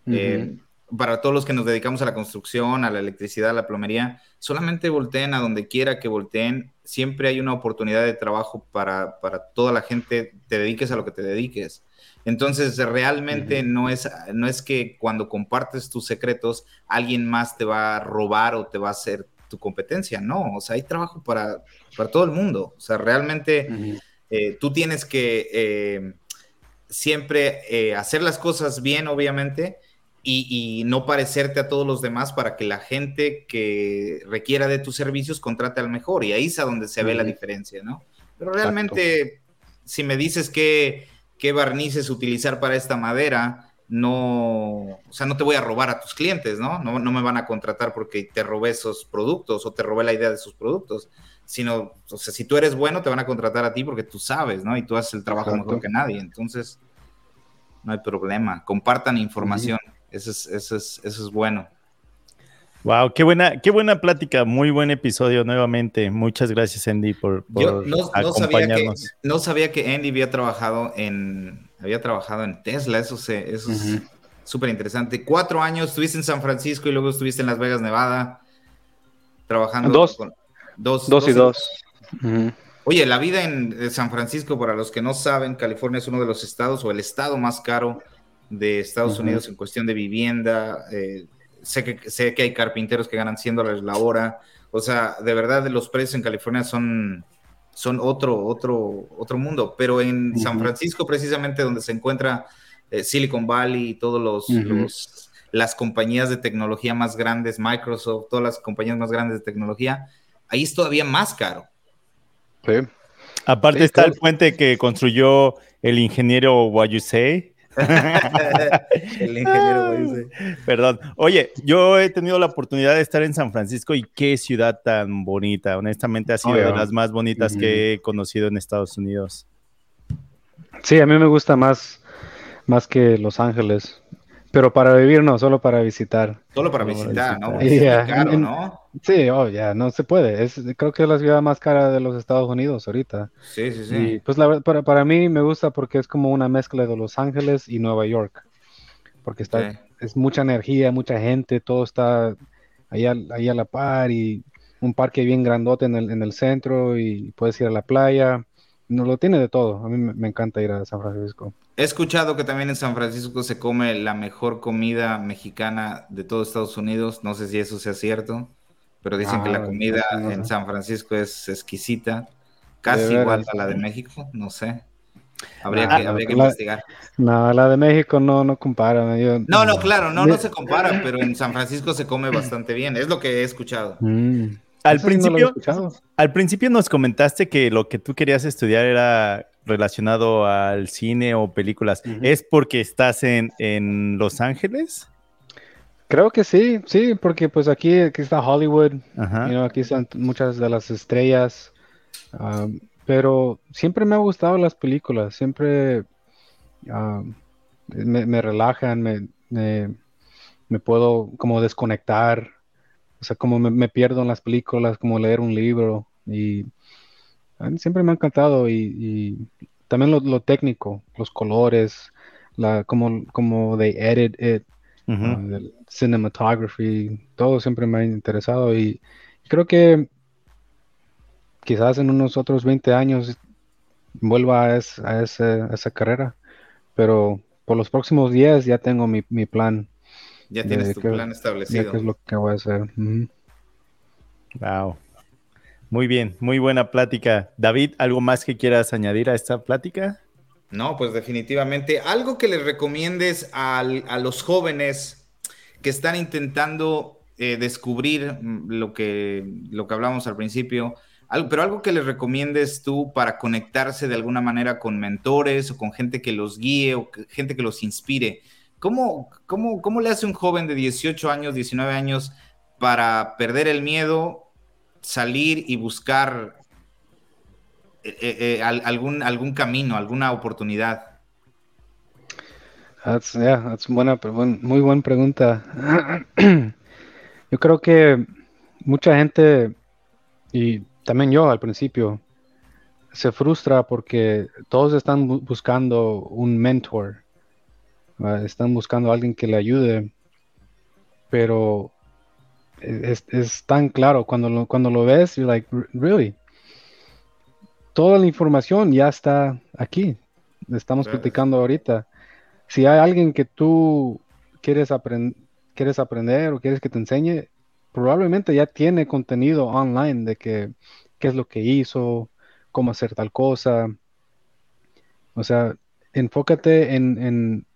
Eh, para todos los que nos dedicamos a la construcción, a la electricidad, a la plomería, solamente volteen a donde quiera que volteen. Siempre hay una oportunidad de trabajo para, para toda la gente, te dediques a lo que te dediques. Entonces, realmente no, es, no es que cuando compartes tus secretos, alguien más te va a robar o te va a hacer tu competencia, no, o sea, hay trabajo para, para todo el mundo, o sea, realmente eh, tú tienes que eh, siempre eh, hacer las cosas bien, obviamente, y, no parecerte a todos los demás para que la gente que requiera de tus servicios contrate al mejor, y ahí es a donde se ve la diferencia, ¿no? Pero realmente, si me dices que qué barnices utilizar para esta madera, no, o sea, no te voy a robar a tus clientes, ¿no? ¿no? No me van a contratar porque te robé esos productos o te robé la idea de esos productos, sino, o sea, si tú eres bueno, te van a contratar a ti porque tú sabes, ¿no? Y tú haces el trabajo mejor que nadie, entonces no hay problema. Compartan información, eso, es, eso, es, eso es bueno. Wow, qué buena, qué buena plática, muy buen episodio nuevamente. Muchas gracias, Andy, por, Yo no, acompañarnos. Sabía que, no sabía que Andy había trabajado en, había trabajado en Tesla, eso, se, eso es súper interesante. Cuatro años, estuviste en San Francisco y luego estuviste en Las Vegas, Nevada, trabajando. Dos. dos, dos, y dos. Oye, la vida en San Francisco, para los que no saben, California es uno de los estados o el estado más caro de Estados Unidos en cuestión de vivienda. Eh, sé que, sé que hay carpinteros que ganan 100 dólares la hora. O sea, de verdad los precios en California son, son otro, otro, otro mundo. Pero en San Francisco, precisamente donde se encuentra eh, Silicon Valley y todos los, las compañías de tecnología más grandes, Microsoft, todas las compañías más grandes de tecnología, ahí es todavía más caro. Sí. Aparte está el puente que construyó el ingeniero What You Say, <laughs> el ingeniero Perdón. Oye, yo he tenido la oportunidad de estar en San Francisco y qué ciudad tan bonita. Honestamente, ha sido de las más bonitas que he conocido en Estados Unidos. Sí, a mí me gusta más, más que Los Ángeles. Pero para vivir no, solo para visitar. Solo para visitar, ¿no? es <laughs> caro, ¿no? Sí, oh, ya, no se puede. Es, creo que es la ciudad más cara de los Estados Unidos ahorita. Sí, sí, sí. Y pues la, para, para mí me gusta porque es como una mezcla de Los Ángeles y Nueva York. Porque está, es mucha energía, mucha gente, todo está ahí a, ahí a la par y un parque bien grandote en el, en el centro y puedes ir a la playa. No lo tiene de todo. A mí me encanta ir a San Francisco. He escuchado que también en San Francisco se come la mejor comida mexicana de todo Estados Unidos. No sé si eso sea cierto, pero dicen que la ah, comida en San Francisco es exquisita, casi igual a la de México. No sé. Habría que, investigar. No, la de México no, no compara. no, no, claro, no, no se compara, pero en San Francisco se come bastante bien. Es lo que he escuchado. Mm. Al principio, al principio nos comentaste que lo que tú querías estudiar era relacionado al cine o películas, ¿es porque estás en, en, Los Ángeles? Creo que sí, sí, porque pues aquí, aquí está Hollywood, aquí están muchas de las estrellas, pero siempre me ha gustado las películas, siempre me, relajan, me, me, puedo como desconectar, o sea, como me, pierdo en las películas, como leer un libro y siempre me ha encantado y, también lo, técnico, los colores, la, como, como they edit it, uh, cinematography, todo siempre me ha interesado y creo que quizás en unos otros 20 años vuelva a, a, esa carrera, pero por los próximos días ya tengo mi, plan. Ya tienes tu plan establecido. qué es lo que voy a hacer. Wow. Muy bien, muy buena plática. David, ¿algo más que quieras añadir a esta plática? No, pues definitivamente. Algo que les recomiendes a, los jóvenes que están intentando eh, descubrir mm, lo que, lo que hablamos al principio, pero algo que les recomiendes tú para conectarse de alguna manera con mentores o con gente que los guíe o gente que los inspire. ¿Cómo, cómo, cómo le hace un joven de 18 años, 19 años para perder el miedo salir y buscar eh, eh, eh, algún, algún camino, alguna oportunidad? Buena, muy buena pregunta. <clears throat> yo creo que mucha gente, y también yo al principio, se frustra porque todos están buscando un mentor, están buscando a alguien que le ayude, pero es, tan claro cuando lo, cuando lo ves, you're like, really. Toda la información ya está aquí. Estamos platicando ahorita. Si hay alguien que tú quieres, quieres aprender o quieres que te enseñe, probablemente ya tiene contenido online de que, qué es lo que hizo, cómo hacer tal cosa. O sea, enfócate en, en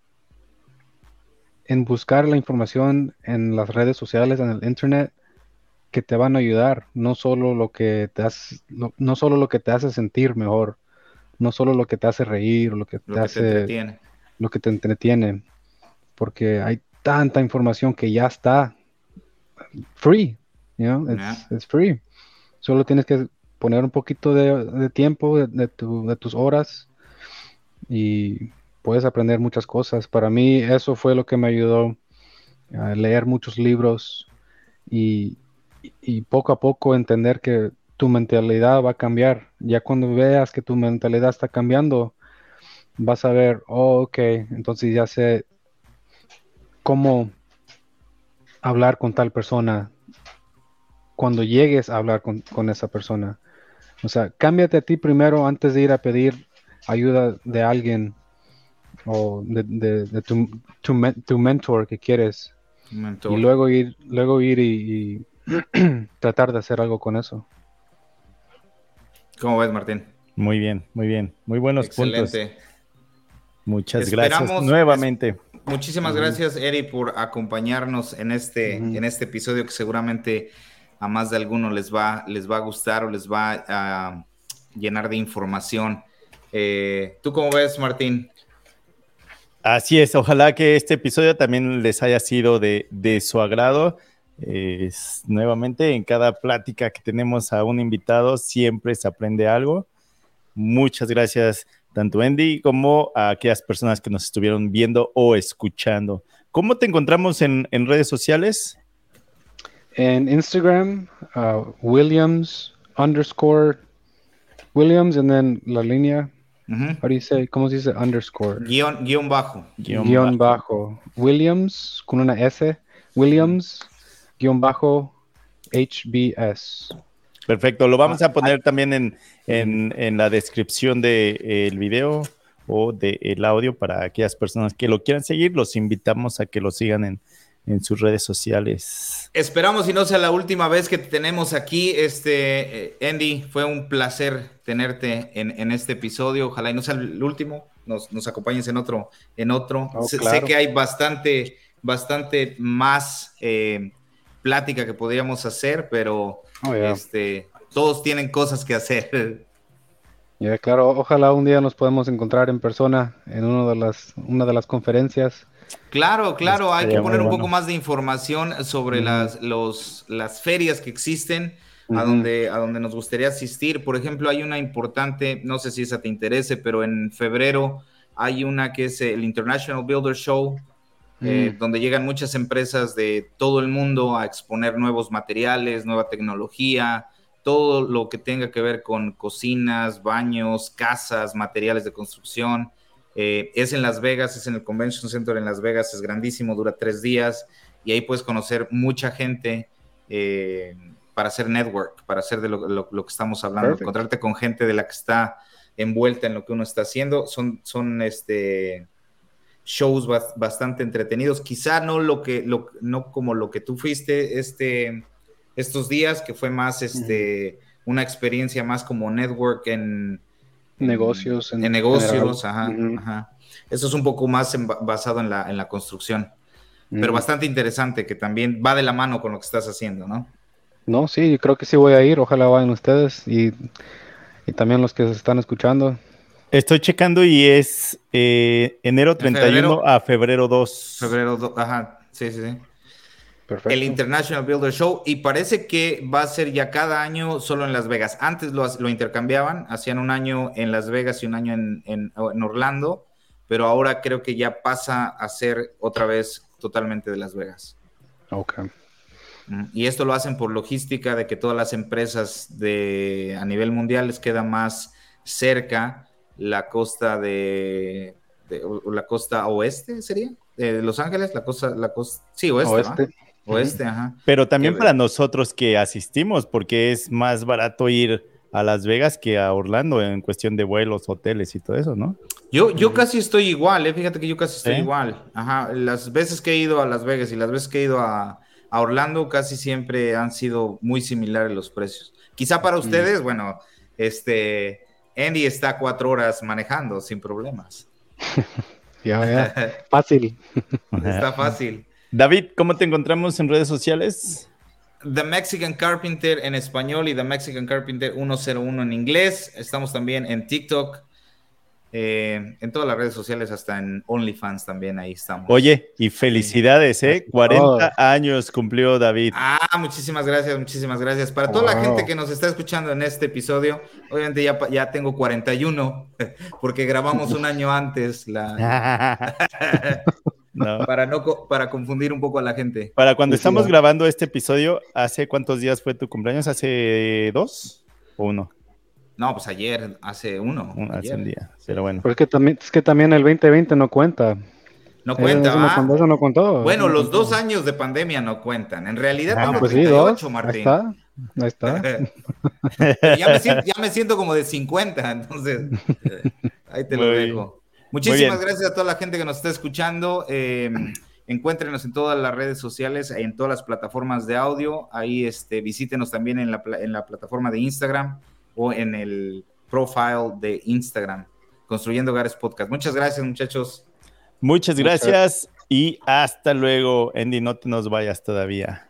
buscar la información en las redes sociales, en el internet, que te van a ayudar, no solo lo que te hace, no solo lo que te hace sentir mejor, no solo lo que te hace reír, lo que te hace, lo que te entretiene. porque hay tanta información que ya está free, you know, it's, free. Solo tienes que poner un poquito de, tiempo, de, tus horas y puedes aprender muchas cosas. Para mí eso fue lo que me ayudó a leer muchos libros y, y poco a poco entender que tu mentalidad va a cambiar. Ya cuando veas que tu mentalidad está cambiando, vas a ver, oh, ok, entonces ya sé cómo hablar con tal persona cuando llegues a hablar con, esa persona. O sea, cámbiate a ti primero antes de ir a pedir ayuda de alguien o de, tu, mentor que quieres. Y luego ir, luego ir y <clears throat> tratar de hacer algo con eso. ¿Cómo ves, Martín? Muy bien, muy bien. Muy buenos Excelente. puntos. Muchas gracias nuevamente. muchísimas gracias, Eri, por acompañarnos en este, en este episodio que seguramente a más de alguno les va, les va a gustar o les va a llenar de información. Eh, ¿Tú cómo ves, Martín? Así es, ojalá que este episodio también les haya sido de, de su agrado nuevamente, en cada plática que tenemos a un invitado, siempre se aprende algo. Muchas gracias, tanto Andy como a aquellas personas que nos estuvieron viendo o escuchando. ¿Cómo te encontramos en, redes sociales? En Instagram, uh, Williams underscore Williams, and then la línea. ¿Cómo se dice underscore? Guión, bajo. Guión, bajo. Williams con una S. Williams bajo HBS. Perfecto, lo vamos a ah, poner también en, la descripción del de, video o del audio para aquellas personas que lo quieran seguir. Los invitamos a que lo sigan en, sus redes sociales. Esperamos y no sea la última vez que te tenemos aquí. Este, eh, Andy, fue un placer tenerte en, este episodio. Ojalá y no sea el último. Nos, acompañes en otro. En otro. Oh, sé, que hay bastante, bastante más. Eh, plática que podríamos hacer, pero oh, este, todos tienen cosas que hacer. <laughs> Ya, claro, ojalá un día nos podamos encontrar en persona en uno de las, una de las conferencias. Claro, claro, hay que poner un poco más de información sobre las, los, las ferias que existen, a, donde, a donde nos gustaría asistir. Por ejemplo, hay una importante, no sé si esa te interese, pero en febrero hay una que es el International Builder Show, eh, mm. donde llegan muchas empresas de todo el mundo a exponer nuevos materiales, nueva tecnología, todo lo que tenga que ver con cocinas, baños, casas, materiales de construcción. Eh, es en Las Vegas, es en el Convention Center en Las Vegas, es grandísimo, dura tres días y ahí puedes conocer mucha gente eh, para hacer network, para hacer de lo, que estamos hablando, encontrarte con gente de la que está envuelta en lo que uno está haciendo. Son, son este, shows bastante entretenidos. Quizá no lo que, lo, no como lo que tú fuiste este, estos días, que fue más este, una experiencia más como network en negocios. En, negocios, ajá, Eso es un poco más basado en la, en la construcción. Pero bastante interesante, que también va de la mano con lo que estás haciendo, ¿no? No, sí, creo que sí voy a ir. Ojalá vayan ustedes y, y también los que se están escuchando. Estoy checando y es eh, enero 31 a febrero 2. Febrero 2, ajá, sí, sí, sí. Perfecto. El International Builder Show y parece que va a ser ya cada año solo en Las Vegas. Antes lo, lo intercambiaban, hacían un año en Las Vegas y un año en, en, en, Orlando, pero ahora creo que ya pasa a ser otra vez totalmente de Las Vegas. Ok. Mm, y esto lo hacen por logística de que todas las empresas de, a nivel mundial les queda más cerca la costa de, la costa oeste sería de Los Ángeles, la costa, la costa, sí, oeste. Oeste, ajá. Pero también para nosotros que asistimos, porque es más barato ir a Las Vegas que a Orlando en cuestión de vuelos, hoteles y todo eso, ¿no? Yo, yo casi estoy igual, ¿eh? fíjate que yo casi estoy igual. Ajá, las veces que he ido a Las Vegas y las veces que he ido a, a Orlando casi siempre han sido muy similares los precios. Quizá para ustedes, bueno, este, Andy está cuatro horas manejando sin problemas. <laughs> ya, ya. Fácil. <laughs> está fácil. David, ¿cómo te encontramos en redes sociales? The Mexican Carpenter en español y The Mexican Carpenter 101 en inglés. Estamos también en TikTok. eh, en todas las redes sociales, hasta en OnlyFans también, ahí estamos. Oye, y felicidades, ¿eh? 40 años cumplió David. Ah, muchísimas gracias, muchísimas gracias. Para toda la gente que nos está escuchando en este episodio, obviamente ya, ya tengo 41, <laughs> porque grabamos un año antes la... <laughs> <laughs> <laughs> Para, no, para confundir un poco a la gente. Para cuando estamos grabando este episodio, ¿hace cuántos días fue tu cumpleaños? ¿Hace dos o uno? No, pues ayer, hace uno. hace un día, pero bueno. Porque también, es que también el 2020 no cuenta. No cuenta, eso, no, contó. Bueno, los dos años de pandemia no cuentan. En realidad, ah, pues sí, dos. Martín. Ahí está. <laughs> ya, me siento, como de 50, entonces <laughs> eh, ahí te lo dejo. Muchísimas gracias a toda la gente que nos está escuchando. Em, encuéntrenos en todas las redes sociales, en todas las plataformas de audio. Ahí este, visítenos también en la, en la plataforma de Instagram o en el profile de Instagram, Construyendo Hogares Podcast. Muchas gracias, muchachos. Muchas gracias y hasta luego. Andy, no te nos vayas todavía.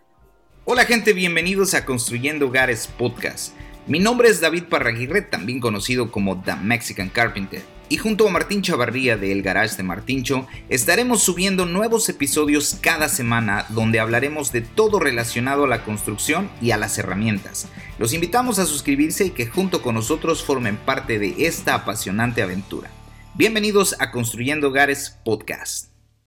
Hola gente, bienvenidos a Construyendo Hogares Podcast. Mi nombre es David Parraguirre, también conocido como The Mexican Carpenter y junto a Martín Chavarría de El Garage de Martíncho estaremos subiendo nuevos episodios cada semana donde hablaremos de todo relacionado a la construcción y a las herramientas. Los invitamos a suscribirse y que junto con nosotros formen parte de esta apasionante aventura. Bienvenidos a Construyendo Hogares Podcast.